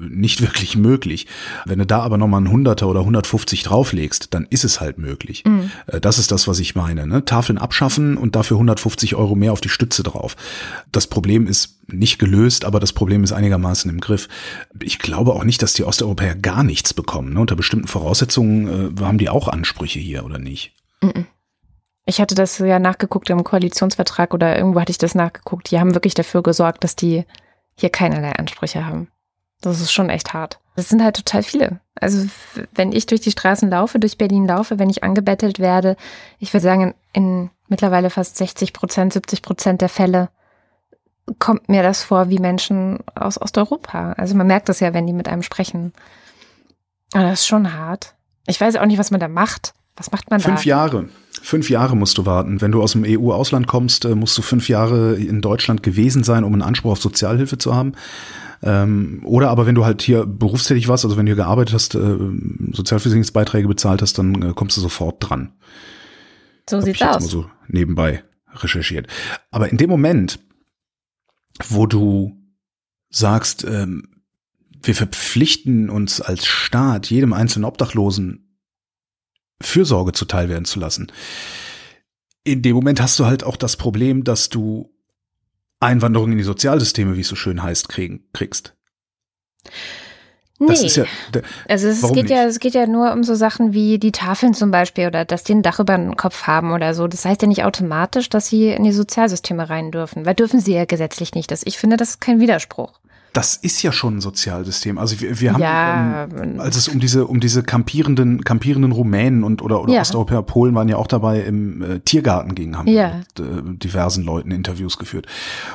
nicht (laughs) wirklich möglich, wenn du da aber nochmal ein Hunderter oder 150 drauflegst, dann ist es halt möglich. Mhm. Äh, das ist das, was ich meine. Ne? Tafeln abschaffen und dafür 150 Euro mehr auf die Stütze drauf. Das Problem ist nicht gelöst, aber das Problem ist einigermaßen im Griff. Ich glaube auch nicht, dass die Osteuropäer gar nichts bekommen. Ne? Unter bestimmten Voraussetzungen äh, haben die auch Ansprüche hier, oder nicht? Ich hatte das ja nachgeguckt im Koalitionsvertrag oder irgendwo hatte ich das nachgeguckt. Die haben wirklich dafür gesorgt, dass die hier keinerlei Ansprüche haben. Das ist schon echt hart. Das sind halt total viele. Also wenn ich durch die Straßen laufe, durch Berlin laufe, wenn ich angebettelt werde, ich würde sagen, in, in mittlerweile fast 60 Prozent, 70 Prozent der Fälle kommt mir das vor wie Menschen aus Osteuropa. Also man merkt das ja, wenn die mit einem sprechen. Aber das ist schon hart. Ich weiß auch nicht, was man da macht. Was macht man fünf da? Fünf Jahre. Fünf Jahre musst du warten. Wenn du aus dem EU-Ausland kommst, äh, musst du fünf Jahre in Deutschland gewesen sein, um einen Anspruch auf Sozialhilfe zu haben. Ähm, oder aber wenn du halt hier berufstätig warst, also wenn du hier gearbeitet hast, äh, Sozialversicherungsbeiträge bezahlt hast, dann äh, kommst du sofort dran. So Hab sieht's ich jetzt aus. Mal so nebenbei recherchiert. Aber in dem Moment, wo du sagst, ähm, wir verpflichten uns als Staat jedem einzelnen Obdachlosen Fürsorge zuteil werden zu lassen. In dem Moment hast du halt auch das Problem, dass du Einwanderung in die Sozialsysteme, wie es so schön heißt, kriegen, kriegst. Nee. Das ist ja, also es geht nicht? ja, es geht ja nur um so Sachen wie die Tafeln zum Beispiel oder dass die ein Dach über den Kopf haben oder so. Das heißt ja nicht automatisch, dass sie in die Sozialsysteme rein dürfen, weil dürfen sie ja gesetzlich nicht. Das, ich finde, das ist kein Widerspruch das ist ja schon ein Sozialsystem. Also wir, wir haben, ja, ähm, als es um diese um diese kampierenden kampierenden Rumänen und oder, oder ja. Osteuropäer, Polen waren ja auch dabei im äh, Tiergarten ging, haben ja. mit äh, diversen Leuten Interviews geführt.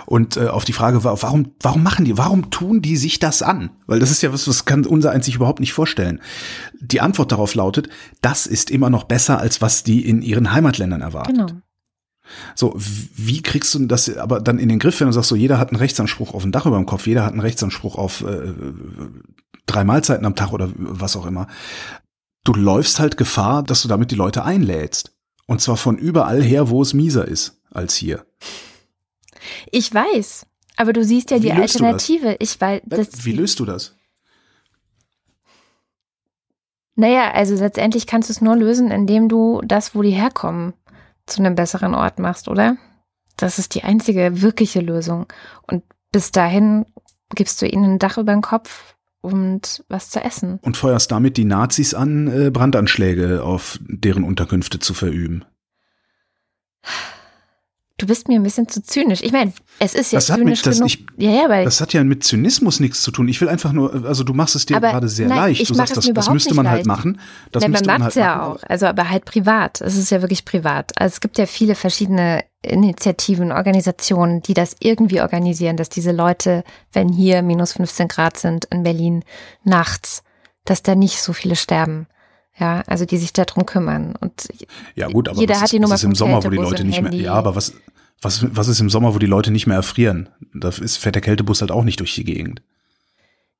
Und äh, auf die Frage war, warum warum machen die, warum tun die sich das an? Weil das ist ja was, was kann unser eins sich überhaupt nicht vorstellen. Die Antwort darauf lautet, das ist immer noch besser als was die in ihren Heimatländern erwarten. Genau. So, wie kriegst du das aber dann in den Griff, wenn du sagst, so jeder hat einen Rechtsanspruch auf ein Dach über dem Kopf, jeder hat einen Rechtsanspruch auf äh, drei Mahlzeiten am Tag oder was auch immer. Du läufst halt Gefahr, dass du damit die Leute einlädst. Und zwar von überall her, wo es mieser ist als hier. Ich weiß, aber du siehst ja die Alternative. Ich weiß, das, wie löst du das? Naja, also letztendlich kannst du es nur lösen, indem du das, wo die herkommen, zu einem besseren Ort machst, oder? Das ist die einzige wirkliche Lösung. Und bis dahin gibst du ihnen ein Dach über den Kopf und was zu essen. Und feuerst damit die Nazis an, äh, Brandanschläge auf deren Unterkünfte zu verüben. Du bist mir ein bisschen zu zynisch. Ich meine, es ist ja das zynisch mit, genug. Ich, ja, ja, weil das hat ja mit Zynismus nichts zu tun. Ich will einfach nur, also du machst es dir gerade sehr nein, leicht. Du sagst, das, das müsste man halt machen. Das nein, man macht es halt ja machen. auch. Also aber halt privat. Es ist ja wirklich privat. Also es gibt ja viele verschiedene Initiativen, Organisationen, die das irgendwie organisieren, dass diese Leute, wenn hier minus 15 Grad sind in Berlin nachts, dass da nicht so viele sterben. Ja, also die sich darum kümmern. Und ja, gut, aber jeder was hat die Nummer was ist im Sommer, wo die Leute nicht mehr. Ja, aber was, was, was ist im Sommer, wo die Leute nicht mehr erfrieren? Da ist, fährt der Kältebus halt auch nicht durch die Gegend.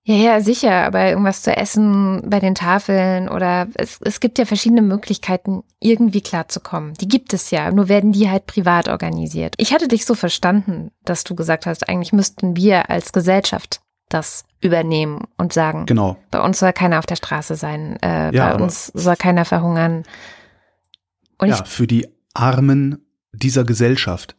Ja, ja, sicher, aber irgendwas zu essen bei den Tafeln oder es, es gibt ja verschiedene Möglichkeiten, irgendwie klarzukommen. Die gibt es ja, nur werden die halt privat organisiert. Ich hatte dich so verstanden, dass du gesagt hast, eigentlich müssten wir als Gesellschaft das übernehmen und sagen, genau. bei uns soll keiner auf der Straße sein, äh, ja, bei uns soll keiner verhungern. Und ja, für die Armen dieser Gesellschaft.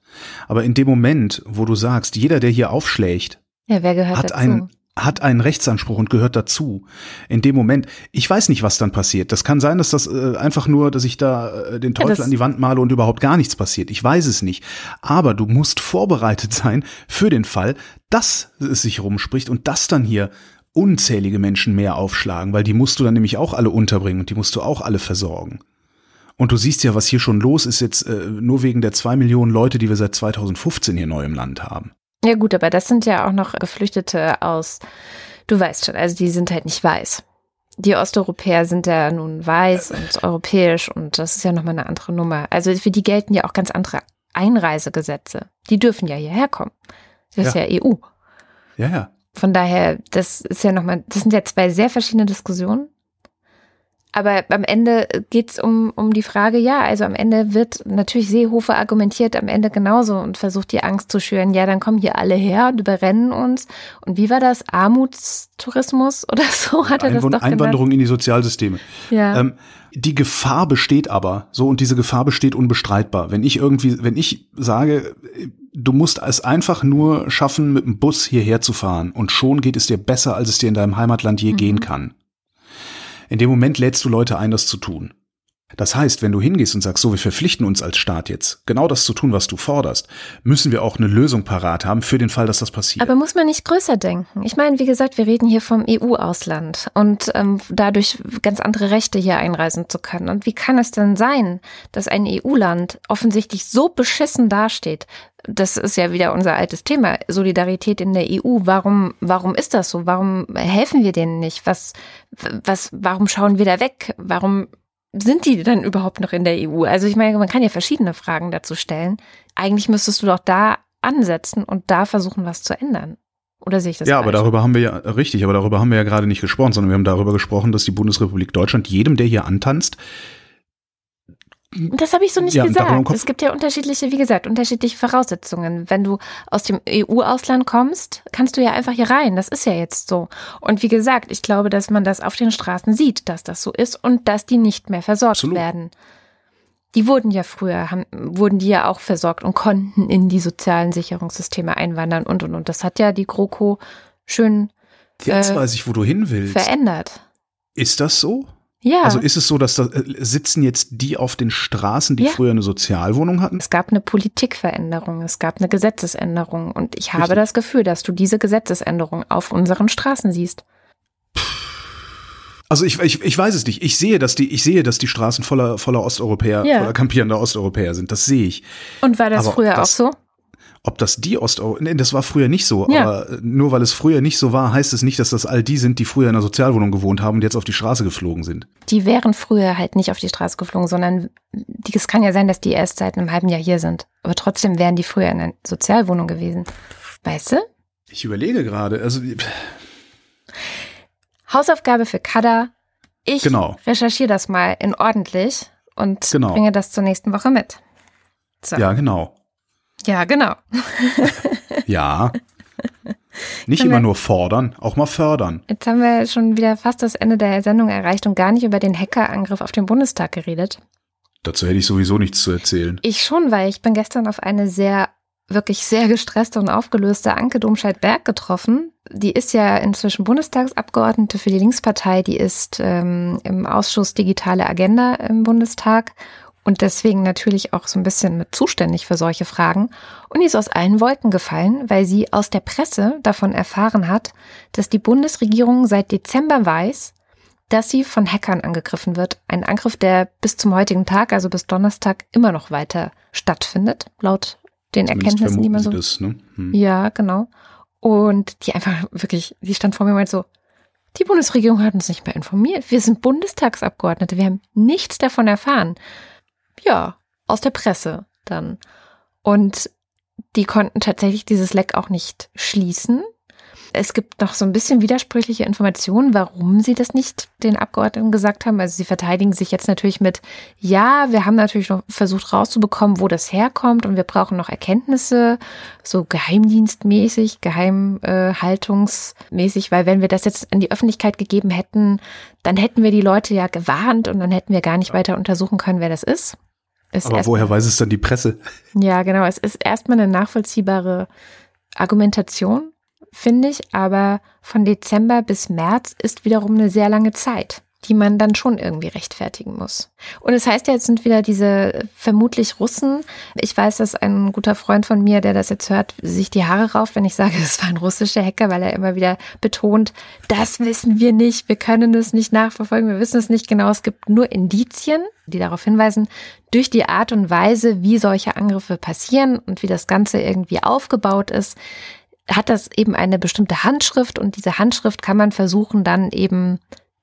Aber in dem Moment, wo du sagst, jeder, der hier aufschlägt, ja, wer gehört hat dazu? ein hat einen Rechtsanspruch und gehört dazu. In dem Moment, ich weiß nicht, was dann passiert. Das kann sein, dass das äh, einfach nur, dass ich da äh, den Teufel ja, an die Wand male und überhaupt gar nichts passiert. Ich weiß es nicht. Aber du musst vorbereitet sein für den Fall, dass es sich rumspricht und dass dann hier unzählige Menschen mehr aufschlagen, weil die musst du dann nämlich auch alle unterbringen und die musst du auch alle versorgen. Und du siehst ja, was hier schon los ist jetzt äh, nur wegen der zwei Millionen Leute, die wir seit 2015 hier neu im Land haben. Ja gut, aber das sind ja auch noch Geflüchtete aus, du weißt schon, also die sind halt nicht weiß. Die Osteuropäer sind ja nun weiß und europäisch und das ist ja nochmal eine andere Nummer. Also für die gelten ja auch ganz andere Einreisegesetze. Die dürfen ja hierher kommen. Das ist ja, ja EU. Ja, ja. Von daher, das ist ja nochmal, das sind ja zwei sehr verschiedene Diskussionen. Aber am Ende geht's um, um die Frage, ja, also am Ende wird natürlich Seehofer argumentiert am Ende genauso und versucht die Angst zu schüren. Ja, dann kommen hier alle her und überrennen uns. Und wie war das? Armutstourismus (laughs) oder so hat er das Einw doch Einwanderung genannt? in die Sozialsysteme. Ja. Ähm, die Gefahr besteht aber so und diese Gefahr besteht unbestreitbar. Wenn ich irgendwie, wenn ich sage, du musst es einfach nur schaffen, mit dem Bus hierher zu fahren und schon geht es dir besser, als es dir in deinem Heimatland je mhm. gehen kann in dem Moment lädst du Leute ein, das zu tun. Das heißt, wenn du hingehst und sagst, so, wir verpflichten uns als Staat jetzt, genau das zu tun, was du forderst, müssen wir auch eine Lösung parat haben für den Fall, dass das passiert. Aber muss man nicht größer denken? Ich meine, wie gesagt, wir reden hier vom EU-Ausland und ähm, dadurch ganz andere Rechte hier einreisen zu können. Und wie kann es denn sein, dass ein EU-Land offensichtlich so beschissen dasteht? Das ist ja wieder unser altes Thema, Solidarität in der EU. Warum, warum ist das so? Warum helfen wir denen nicht? Was, was, warum schauen wir da weg? Warum sind die dann überhaupt noch in der EU? Also ich meine, man kann ja verschiedene Fragen dazu stellen. Eigentlich müsstest du doch da ansetzen und da versuchen, was zu ändern. Oder sehe ich das Ja, falsch? aber darüber haben wir ja, richtig, aber darüber haben wir ja gerade nicht gesprochen, sondern wir haben darüber gesprochen, dass die Bundesrepublik Deutschland jedem, der hier antanzt, Das habe ich so nicht Ja, gesagt. Es gibt ja unterschiedliche, wie gesagt, unterschiedliche Voraussetzungen. Wenn du aus dem EU-Ausland kommst, kannst du ja einfach hier rein. Das ist ja jetzt so. Und wie gesagt, ich glaube, dass man das auf den Straßen sieht, dass das so ist und dass die nicht mehr versorgt Absolut. werden. Die wurden ja früher, haben, wurden die ja auch versorgt und konnten in die sozialen Sicherungssysteme einwandern und und und. Das hat ja die GroKo schön Jetzt Äh, weiß ich, wo du hin willst. verändert. Ist das so? Ja. Also ist es so, dass da äh, sitzen jetzt die auf den Straßen, die Ja. früher eine Sozialwohnung hatten? Es gab eine Politikveränderung, es gab eine Gesetzesänderung und ich habe Richtig. das Gefühl, dass du diese Gesetzesänderung auf unseren Straßen siehst. Also ich, ich, ich weiß es nicht. Ich sehe, dass die, ich sehe, dass die Straßen voller, voller Osteuropäer, Ja. voller kampierender Osteuropäer sind. Das sehe ich. Und war das Aber früher das- auch so? Ob das die Osteuropäer, nee, das war früher nicht so. Ja. Aber äh, nur weil es früher nicht so war, heißt es nicht, dass das all die sind, die früher in einer Sozialwohnung gewohnt haben und jetzt auf die Straße geflogen sind. Die wären früher halt nicht auf die Straße geflogen, sondern es kann ja sein, dass die erst seit einem halben Jahr hier sind. Aber trotzdem wären die früher in einer Sozialwohnung gewesen. Weißt du? Ich überlege gerade, also Hausaufgabe für Kada. Ich Genau. recherchiere das mal in ordentlich und Genau. bringe das zur nächsten Woche mit. So. ja, genau. Ja, genau. (laughs) Ja. Nicht immer wir- nur fordern, auch mal fördern. Jetzt haben wir schon wieder fast das Ende der Sendung erreicht und gar nicht über den Hackerangriff auf den Bundestag geredet. Dazu hätte ich sowieso nichts zu erzählen. Ich schon, weil ich bin gestern auf eine sehr, wirklich sehr gestresste und aufgelöste Anke Domscheit-Berg getroffen. Die ist ja inzwischen Bundestagsabgeordnete für die Linkspartei. Die ist ähm, im Ausschuss Digitale Agenda im Bundestag und deswegen natürlich auch so ein bisschen mit zuständig für solche Fragen. Und die ist aus allen Wolken gefallen, weil sie aus der Presse davon erfahren hat, dass die Bundesregierung seit Dezember weiß, dass sie von Hackern angegriffen wird. Ein Angriff, der bis zum heutigen Tag, also bis Donnerstag, immer noch weiter stattfindet, laut den Zumindest Erkenntnissen, die man so. das, ne? Hm. Ja, genau. Und die einfach wirklich, die stand vor mir und meinte so, die Bundesregierung hat uns nicht mehr informiert. Wir sind Bundestagsabgeordnete. Wir haben nichts davon erfahren. Ja, aus der Presse dann. Und die konnten tatsächlich dieses Leck auch nicht schließen. Es gibt noch so ein bisschen widersprüchliche Informationen, warum sie das nicht den Abgeordneten gesagt haben. Also sie verteidigen sich jetzt natürlich mit, ja, wir haben natürlich noch versucht rauszubekommen, wo das herkommt und wir brauchen noch Erkenntnisse, so geheimdienstmäßig, geheimhaltungsmäßig, weil wenn wir das jetzt in die Öffentlichkeit gegeben hätten, dann hätten wir die Leute ja gewarnt und dann hätten wir gar nicht weiter untersuchen können, wer das ist. Ist Aber woher weiß es dann die Presse? ja, genau. Es ist erstmal eine nachvollziehbare Argumentation, finde ich, aber von Dezember bis März ist wiederum eine sehr lange Zeit, die man dann schon irgendwie rechtfertigen muss. Und es heißt ja, jetzt sind wieder diese vermutlich Russen. Ich weiß, dass ein guter Freund von mir, der das jetzt hört, sich die Haare rauft, wenn ich sage, (laughs) es war ein russischer Hacker, weil er immer wieder betont, das wissen wir nicht, wir können es nicht nachverfolgen, wir wissen es nicht genau. Es gibt nur Indizien, die darauf hinweisen, durch die Art und Weise, wie solche Angriffe passieren und wie das Ganze irgendwie aufgebaut ist, hat das eben eine bestimmte Handschrift und diese Handschrift kann man versuchen dann eben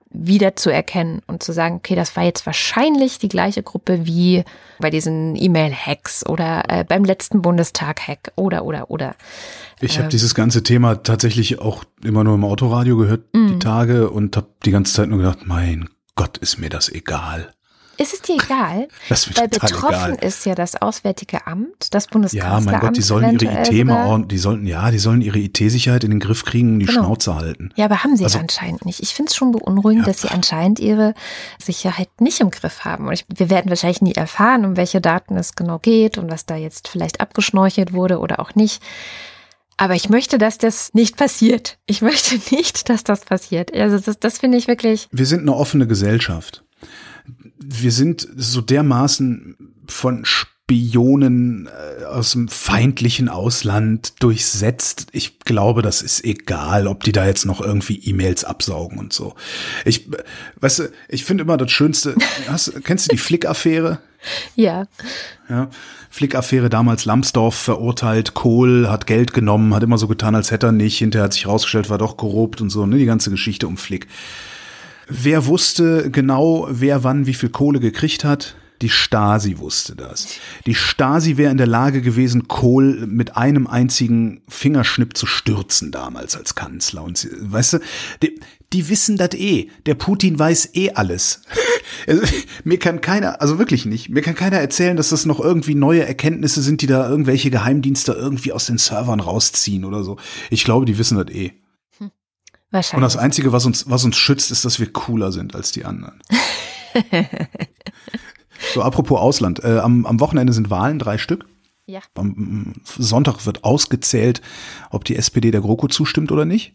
wieder zu erkennen und zu sagen, okay, das war jetzt wahrscheinlich die gleiche Gruppe wie bei diesen E-Mail-Hacks oder äh, beim letzten Bundestag-Hack oder oder oder. Ich Ähm. habe dieses ganze Thema tatsächlich auch immer nur im Autoradio gehört, Mhm. die Tage, und habe die ganze Zeit nur gedacht, mein Gott, ist mir das egal. Ist es dir egal? (laughs) Das mir Weil betroffen egal. ist ja das Auswärtige Amt, das Ja, Bundeskanzleramt. mein Gott, die sollen ihre IT mal die sollten, ja, die sollen ihre IT-Sicherheit in den Griff kriegen und die Genau. Schnauze halten. Ja, aber haben sie Also- anscheinend nicht. Ich finde es schon beunruhigend, Ja. dass sie anscheinend ihre Sicherheit nicht im Griff haben. Und ich, wir werden wahrscheinlich nie erfahren, um welche Daten es genau geht und was da jetzt vielleicht abgeschnorchelt wurde oder auch nicht. Aber ich möchte, dass das nicht passiert. Ich möchte (laughs) nicht, dass das passiert. Also das, das finde ich wirklich. Wir sind eine offene Gesellschaft. Wir sind so dermaßen von Spionen äh, aus dem feindlichen Ausland durchsetzt. Ich glaube, das ist egal, ob die da jetzt noch irgendwie E-Mails absaugen und so. Ich, äh, weißt du, ich finde immer das Schönste, (laughs) hast, kennst du die Flick-Affäre? Ja, Ja, Flick-Affäre damals Lambsdorff verurteilt, Kohl hat Geld genommen, hat immer so getan, als hätte er nicht, hinterher hat sich rausgestellt, war doch korrupt und so, ne, die ganze Geschichte um Flick. Wer wusste genau, wer wann wie viel Kohle gekriegt hat? Die Stasi wusste das. Die Stasi wäre in der Lage gewesen, Kohl mit einem einzigen Fingerschnipp zu stürzen damals als Kanzler. Und sie, weißt du, die, die wissen das eh. Der Putin weiß eh alles. (laughs) Also, mir kann keiner, also wirklich nicht, mir kann keiner erzählen, dass das noch irgendwie neue Erkenntnisse sind, die da irgendwelche Geheimdienste irgendwie aus den Servern rausziehen oder so. Ich glaube, die wissen das eh. Wahrscheinlich. Und das Einzige, was uns, was uns schützt, ist, dass wir cooler sind als die anderen. (laughs) so, apropos Ausland. Äh, am, am Wochenende sind Wahlen, drei Stück. Ja. Am Sonntag wird ausgezählt, ob die SPD der GroKo zustimmt oder nicht.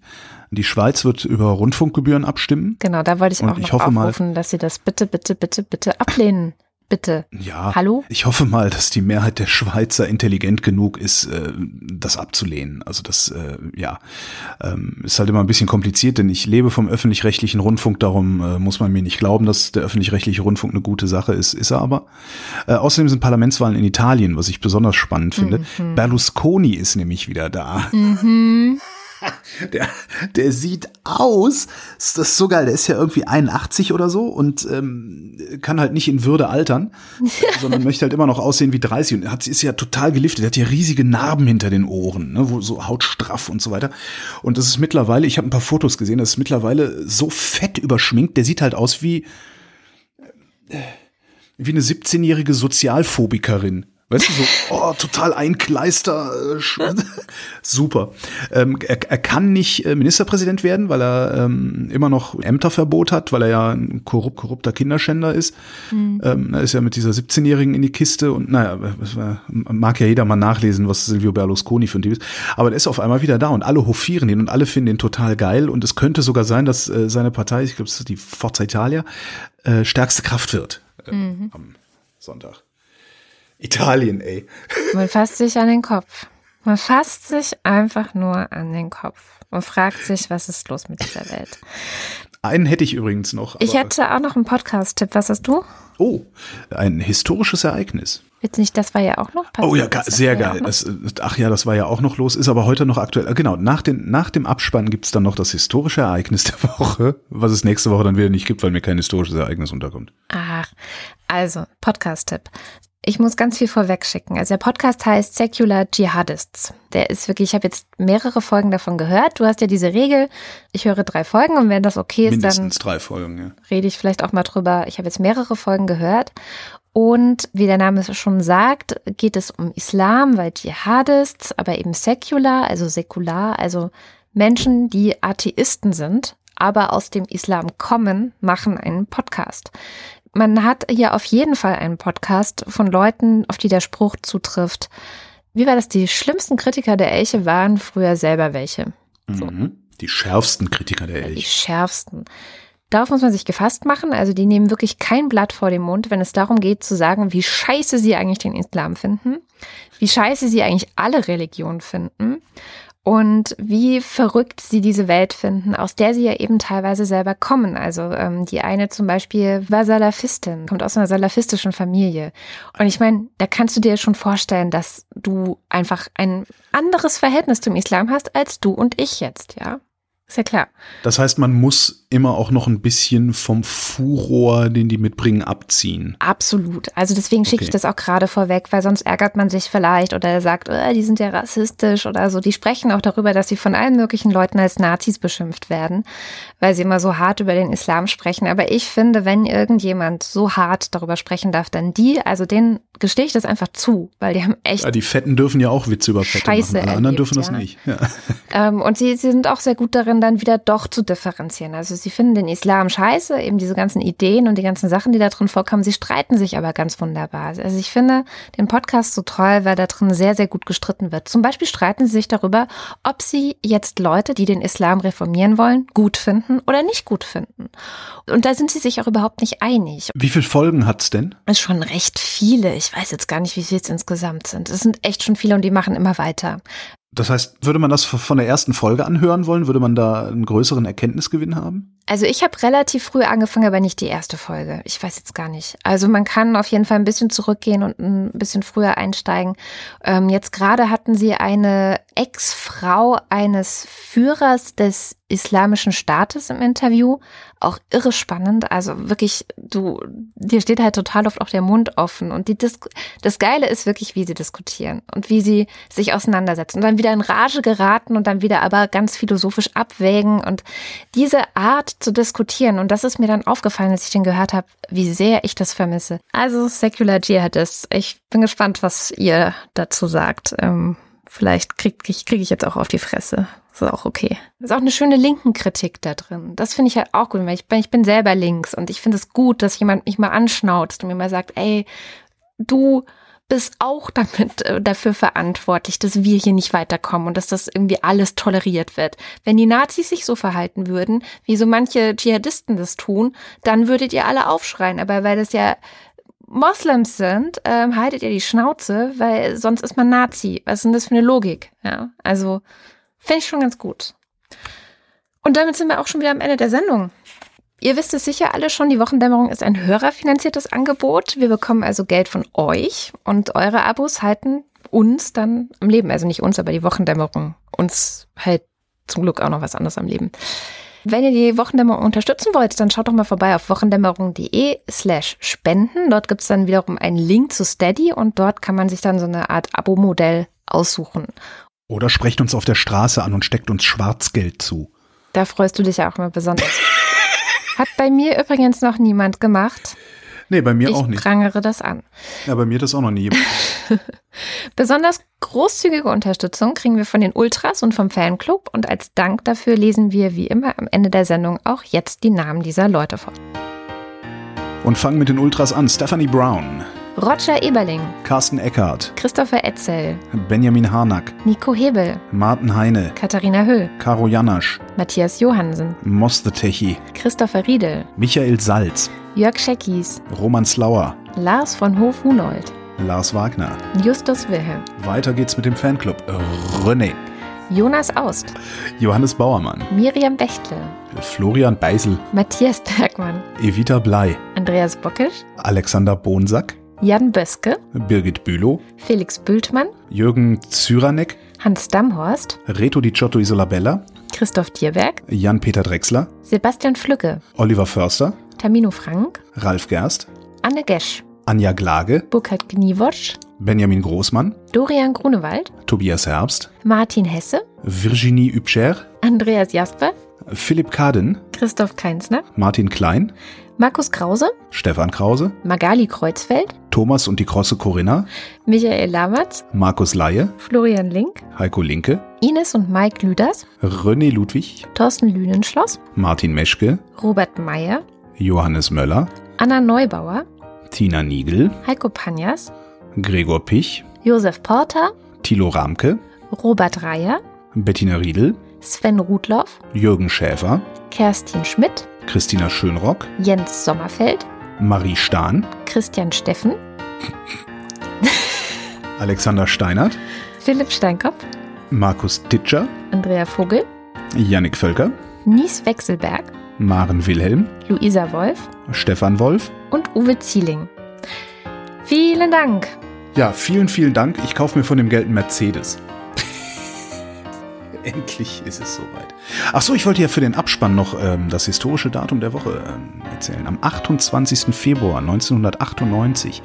Die Schweiz wird über Rundfunkgebühren abstimmen. Genau, da wollte ich auch ich noch aufrufen, mal, dass sie das bitte, bitte, bitte, bitte ablehnen. Bitte. Ja. Hallo? Ich hoffe mal, dass die Mehrheit der Schweizer intelligent genug ist, äh, das abzulehnen. Also das, äh, ja, ähm, ist halt immer ein bisschen kompliziert, denn ich lebe vom öffentlich-rechtlichen Rundfunk, darum äh, muss man mir nicht glauben, dass der öffentlich-rechtliche Rundfunk eine gute Sache ist, ist er aber. Äh, außerdem sind Parlamentswahlen in Italien, was ich besonders spannend finde. Mhm. Berlusconi ist nämlich wieder da. Mhm. (laughs) der, der sieht aus, das ist so geil, der ist ja irgendwie 81 oder so und ähm, kann halt nicht in Würde altern, (laughs) sondern möchte halt immer noch aussehen wie 30 und hat, ist ja total geliftet, er hat ja riesige Narben hinter den Ohren, ne, wo so hautstraff und so weiter. Und das ist mittlerweile, ich habe ein paar Fotos gesehen, das ist mittlerweile so fett überschminkt, der sieht halt aus wie äh, wie eine 17-jährige Sozialphobikerin. Weißt du, so, oh, total einkleister, äh, (laughs) super. Ähm, er, er kann nicht äh, Ministerpräsident werden, weil er ähm, immer noch Ämterverbot hat, weil er ja ein korrupt, korrupter Kinderschänder ist. Mhm. Ähm, er ist ja mit dieser 17-Jährigen in die Kiste und naja, mag ja jeder mal nachlesen, was Silvio Berlusconi für ein Typ ist. Aber der ist auf einmal wieder da und alle hofieren ihn und alle finden ihn total geil und es könnte sogar sein, dass äh, seine Partei, ich glaube, es ist die Forza Italia, äh, stärkste Kraft wird äh, mhm. am Sonntag. Italien, ey. Man fasst sich an den Kopf. Man fasst sich einfach nur an den Kopf und fragt sich, was ist los mit dieser Welt. Einen hätte ich übrigens noch. Ich hätte auch noch einen Podcast-Tipp. Was hast du? Oh, ein historisches Ereignis. Jetzt nicht, das war ja auch noch passiert. Oh ja, sehr geil. Das, ach ja, das war ja auch noch los, ist aber heute noch aktuell. Genau, nach, den, nach dem Abspann gibt's dann noch das historische Ereignis der Woche, was es nächste Woche dann wieder nicht gibt, weil mir kein historisches Ereignis unterkommt. Ach, also, Podcast-Tipp. Ich muss ganz viel vorweg schicken. Also der Podcast heißt Secular Jihadists. Der ist wirklich, ich habe jetzt mehrere Folgen davon gehört. Du hast ja diese Regel, ich höre drei Folgen und wenn das okay ist, Mindestens dann drei Folgen, ja. rede ich vielleicht auch mal drüber. Ich habe jetzt mehrere Folgen gehört und wie der Name es schon sagt, geht es um Islam, weil Jihadists, aber eben secular, also säkular, also Menschen, die Atheisten sind, aber aus dem Islam kommen, machen einen Podcast man hat hier auf jeden Fall einen Podcast von Leuten, auf die der Spruch zutrifft. Wie war das? Die schlimmsten Kritiker der Elche waren früher selber welche. So. Mhm. Die schärfsten Kritiker der Elche. Die schärfsten. Darauf muss man sich gefasst machen. Also die nehmen wirklich kein Blatt vor den Mund, wenn es darum geht zu sagen, wie scheiße sie eigentlich den Islam finden, wie scheiße sie eigentlich alle Religionen finden und wie verrückt sie diese Welt finden, aus der sie ja eben teilweise selber kommen. Also ähm, die eine zum Beispiel war Salafistin, kommt aus einer salafistischen Familie. Und ich meine, da kannst du dir schon vorstellen, dass du einfach ein anderes Verhältnis zum Islam hast als du und ich jetzt, ja. Ist ja klar. Das heißt, man muss immer auch noch ein bisschen vom Furor, den die mitbringen, abziehen. Absolut. Also deswegen schicke okay. ich das auch gerade vorweg, weil sonst ärgert man sich vielleicht oder sagt, oh, die sind ja rassistisch oder so. Die sprechen auch darüber, dass sie von allen möglichen Leuten als Nazis beschimpft werden, weil sie immer so hart über den Islam sprechen. Aber ich finde, wenn irgendjemand so hart darüber sprechen darf, dann die, also denen gestehe ich das einfach zu, weil die haben echt. Ja, die Fetten dürfen ja auch Witze über Fette Scheiße machen. Alle anderen dürfen ja. das nicht. Ja. Ähm, und sie, sie sind auch sehr gut darin, dann wieder doch zu differenzieren. Also sie finden den Islam scheiße, eben diese ganzen Ideen und die ganzen Sachen, die da drin vorkommen. Sie streiten sich aber ganz wunderbar. Also ich finde den Podcast so toll, weil da drin sehr, sehr gut gestritten wird. Zum Beispiel streiten sie sich darüber, ob sie jetzt Leute, die den Islam reformieren wollen, gut finden oder nicht gut finden. Und da sind sie sich auch überhaupt nicht einig. Wie viele Folgen hat's denn? Es ist schon recht viele. Ich weiß jetzt gar nicht, wie viele es insgesamt sind. Es sind echt schon viele und die machen immer weiter. Das heißt, würde man das von der ersten Folge anhören wollen, würde man da einen größeren Erkenntnisgewinn haben? Also ich habe relativ früh angefangen, aber nicht die erste Folge. Ich weiß jetzt gar nicht. Also man kann auf jeden Fall ein bisschen zurückgehen und ein bisschen früher einsteigen. Ähm, jetzt gerade hatten sie eine Ex-Frau eines Führers des Islamischen Staates im Interview. Auch irre spannend. Also wirklich, du, dir steht halt total oft auch der Mund offen. Und die Dis das Geile ist wirklich, wie sie diskutieren und wie sie sich auseinandersetzen und dann wieder in Rage geraten und dann wieder aber ganz philosophisch abwägen. Und diese Art zu diskutieren, und das ist mir dann aufgefallen, als ich den gehört habe, wie sehr ich das vermisse. Also Secular Jihadist, ich bin gespannt, was ihr dazu sagt. Ähm, vielleicht kriege ich, krieg ich jetzt auch auf die Fresse. Ist auch okay. Ist auch eine schöne linken Kritik da drin. Das finde ich halt auch gut, weil ich bin, ich bin selber links und ich finde es gut, dass jemand mich mal anschnauzt und mir mal sagt, ey, du bist auch damit äh, dafür verantwortlich, dass wir hier nicht weiterkommen und dass das irgendwie alles toleriert wird. Wenn die Nazis sich so verhalten würden, wie so manche Dschihadisten das tun, dann würdet ihr alle aufschreien. Aber weil das ja Moslems sind, ähm, haltet ihr die Schnauze, weil sonst ist man Nazi. Was ist denn das für eine Logik? Ja, also finde ich schon ganz gut. Und damit sind wir auch schon wieder am Ende der Sendung. Ihr wisst es sicher alle schon, die Wochendämmerung ist ein hörerfinanziertes Angebot. Wir bekommen also Geld von euch und eure Abos halten uns dann am Leben. Also nicht uns, aber die Wochendämmerung. Uns halt zum Glück auch noch was anderes am Leben. Wenn ihr die Wochendämmerung unterstützen wollt, dann schaut doch mal vorbei auf wochendämmerung.de slash spenden. Dort gibt es dann wiederum einen Link zu Steady und dort kann man sich dann so eine Art Abo-Modell aussuchen. Oder sprecht uns auf der Straße an und steckt uns Schwarzgeld zu. Da freust du dich ja auch immer besonders. (laughs) Hat bei mir übrigens noch niemand gemacht. Nee, bei mir ich auch nicht. Ich prangere das an. Ja, bei mir das auch noch nie. (laughs) Besonders großzügige Unterstützung kriegen wir von den Ultras und vom Fanclub und als Dank dafür lesen wir wie immer am Ende der Sendung auch jetzt die Namen dieser Leute vor. Und fangen mit den Ultras an. Stephanie Brown. Roger Eberling, Carsten Eckhardt, Christopher Etzel, Benjamin Harnack, Nico Hebel, Martin Heine, Katharina Höll, Caro Janasch, Matthias Johansen, Moss the Techi, Christopher Riedel, Michael Salz, Jörg Scheckis, Roman Slauer, Lars von Hof-Hunold, Lars Wagner. Justus Wilhelm, Weiter geht's mit dem Fanclub. René, Jonas Aust, Johannes Bauermann, Miriam Bechtle, Florian Beisel, Matthias Bergmann, Evita Blei, Andreas Bockisch, Alexander Bonsack, Jan Böske, Birgit Bülow, Felix Bültmann, Jürgen Zyranek, Hans Damhorst, Reto Di Giotto Isolabella, Christoph Dierberg, Jan-Peter Drechsler, Sebastian Flücke, Oliver Förster, Tamino Frank, Ralf Gerst, Anne Gesch, Anja Glage, Burkhard Gniewotsch, Benjamin Großmann, Dorian Grunewald, Tobias Herbst, Martin Hesse, Virginie Hübscher, Andreas Jasper, Philipp Kaden, Christoph Keinsner, Martin Klein, Markus Krause, Stefan Krause, Magali Kreuzfeld, Thomas und die krosse Corinna, Michael Lamatz, Markus Laie, Florian Link, Heiko Linke, Ines und Mike Lüders, René Ludwig, Thorsten Lünenschloss, Martin Meschke, Robert Meyer, Johannes Möller, Anna Neubauer, Tina Niegel, Heiko Panjas, Gregor Pich, Josef Porter, Thilo Ramke, Robert Reier, Bettina Riedel, Sven Rudloff, Jürgen Schäfer, Kerstin Schmidt, Christina Schönrock, Jens Sommerfeld, Marie Stahn, Christian Steffen, Alexander Steinert, Philipp Steinkopf, Markus Titscher, Andrea Vogel, Yannick Völker, Nies Wechselberg, Maren Wilhelm, Luisa Wolf Stefan Wolf. und Uwe Zieling. Vielen Dank. Ja, vielen, vielen Dank. Ich kaufe mir von dem Geld einen Mercedes. (laughs) Endlich ist es soweit. Ach so, ich wollte ja für den Abspann noch ähm, das historische Datum der Woche ähm, erzählen. Am 28. Februar 1998,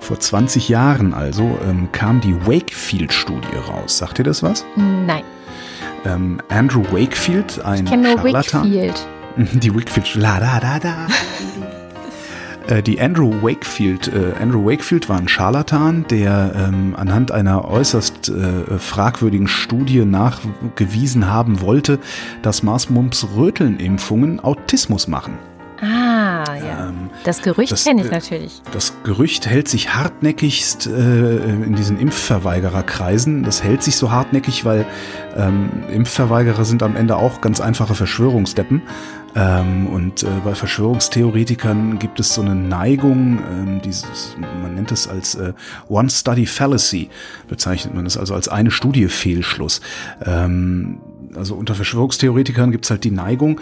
vor 20 Jahren also, ähm, kam die Wakefield-Studie raus. Sagt ihr das was? Nein, Ähm, Andrew Wakefield, ein ich Scharlatan. Wakefield. (laughs) Die Wakefield. La da da da. Äh, Die Andrew Wakefield, äh, Andrew Wakefield war ein Scharlatan, der ähm, anhand einer äußerst äh, fragwürdigen Studie nachgewiesen haben wollte, dass Maßmumps-Röteln-Impfungen Autismus machen. Ah, ja. Ähm, Das Gerücht kenne ich äh, natürlich. Das Gerücht hält sich hartnäckigst äh, in diesen Impfverweigererkreisen. Das hält sich so hartnäckig, weil ähm, Impfverweigerer sind am Ende auch ganz einfache Verschwörungsdeppen. Ähm, und äh, bei Verschwörungstheoretikern gibt es so eine Neigung, ähm, dieses, man nennt es als äh, One Study Fallacy, bezeichnet man es also als eine Studie Fehlschluss. Ähm, also unter Verschwörungstheoretikern gibt es halt die Neigung,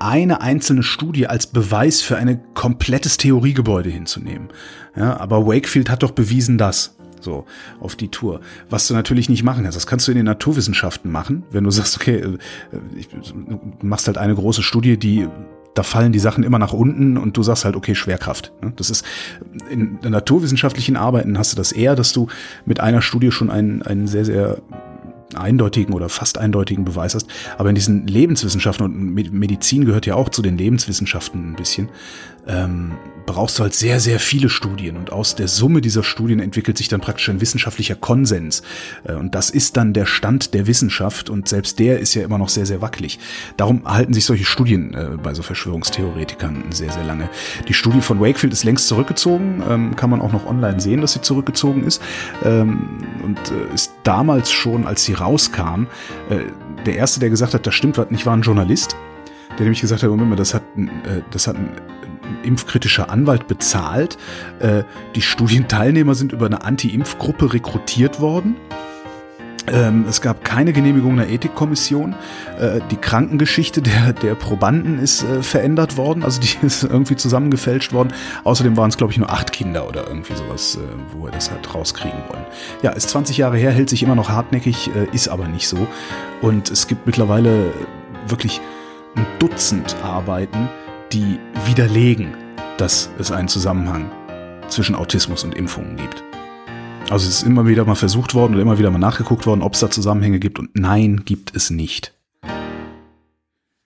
eine einzelne Studie als Beweis für ein komplettes Theoriegebäude hinzunehmen. Ja, aber Wakefield hat doch bewiesen, dass so auf die Tour. Was du natürlich nicht machen kannst, das kannst du in den Naturwissenschaften machen, wenn du sagst, okay, äh, ich, du machst halt eine große Studie, die da fallen die Sachen immer nach unten und du sagst halt, okay, Schwerkraft. Ne? Das ist in naturwissenschaftlichen Arbeiten hast du das eher, dass du mit einer Studie schon einen, einen sehr, sehr eindeutigen oder fast eindeutigen Beweis hast. Aber in diesen Lebenswissenschaften und Medizin gehört ja auch zu den Lebenswissenschaften ein bisschen, ähm, brauchst du halt sehr, sehr viele Studien. Und aus der Summe dieser Studien entwickelt sich dann praktisch ein wissenschaftlicher Konsens. Äh, und das ist dann der Stand der Wissenschaft. Und selbst der ist ja immer noch sehr, sehr wackelig. Darum halten sich solche Studien äh, bei so Verschwörungstheoretikern sehr, sehr lange. Die Studie von Wakefield ist längst zurückgezogen. Ähm, kann man auch noch online sehen, dass sie zurückgezogen ist. Ähm, und äh, ist damals schon, als sie rauskam, äh, der erste, der gesagt hat, das stimmt was nicht, war ein Journalist. Der nämlich gesagt hat, Moment mal, das hat, äh, das hat ein impfkritischer Anwalt bezahlt. Äh, die Studienteilnehmer sind über eine Anti-Impf-Gruppe rekrutiert worden. Ähm, es gab keine Genehmigung der Ethikkommission. Äh, die Krankengeschichte der, der Probanden ist äh, verändert worden, also die (laughs) ist irgendwie zusammengefälscht worden. Außerdem waren es, glaube ich, nur acht Kinder oder irgendwie sowas, äh, wo wir das halt rauskriegen wollen. Ja, ist 20 Jahre her, hält sich immer noch hartnäckig, ist aber nicht so. Und es gibt mittlerweile wirklich ein Dutzend Arbeiten, die widerlegen, dass es einen Zusammenhang zwischen Autismus und Impfungen gibt. Also es ist immer wieder mal versucht worden oder immer wieder mal nachgeguckt worden, ob es da Zusammenhänge gibt und nein, gibt es nicht.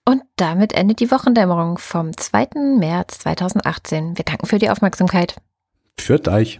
Und damit endet die Wochendämmerung vom 2. März 2018. Wir danken für die Aufmerksamkeit. Für euch.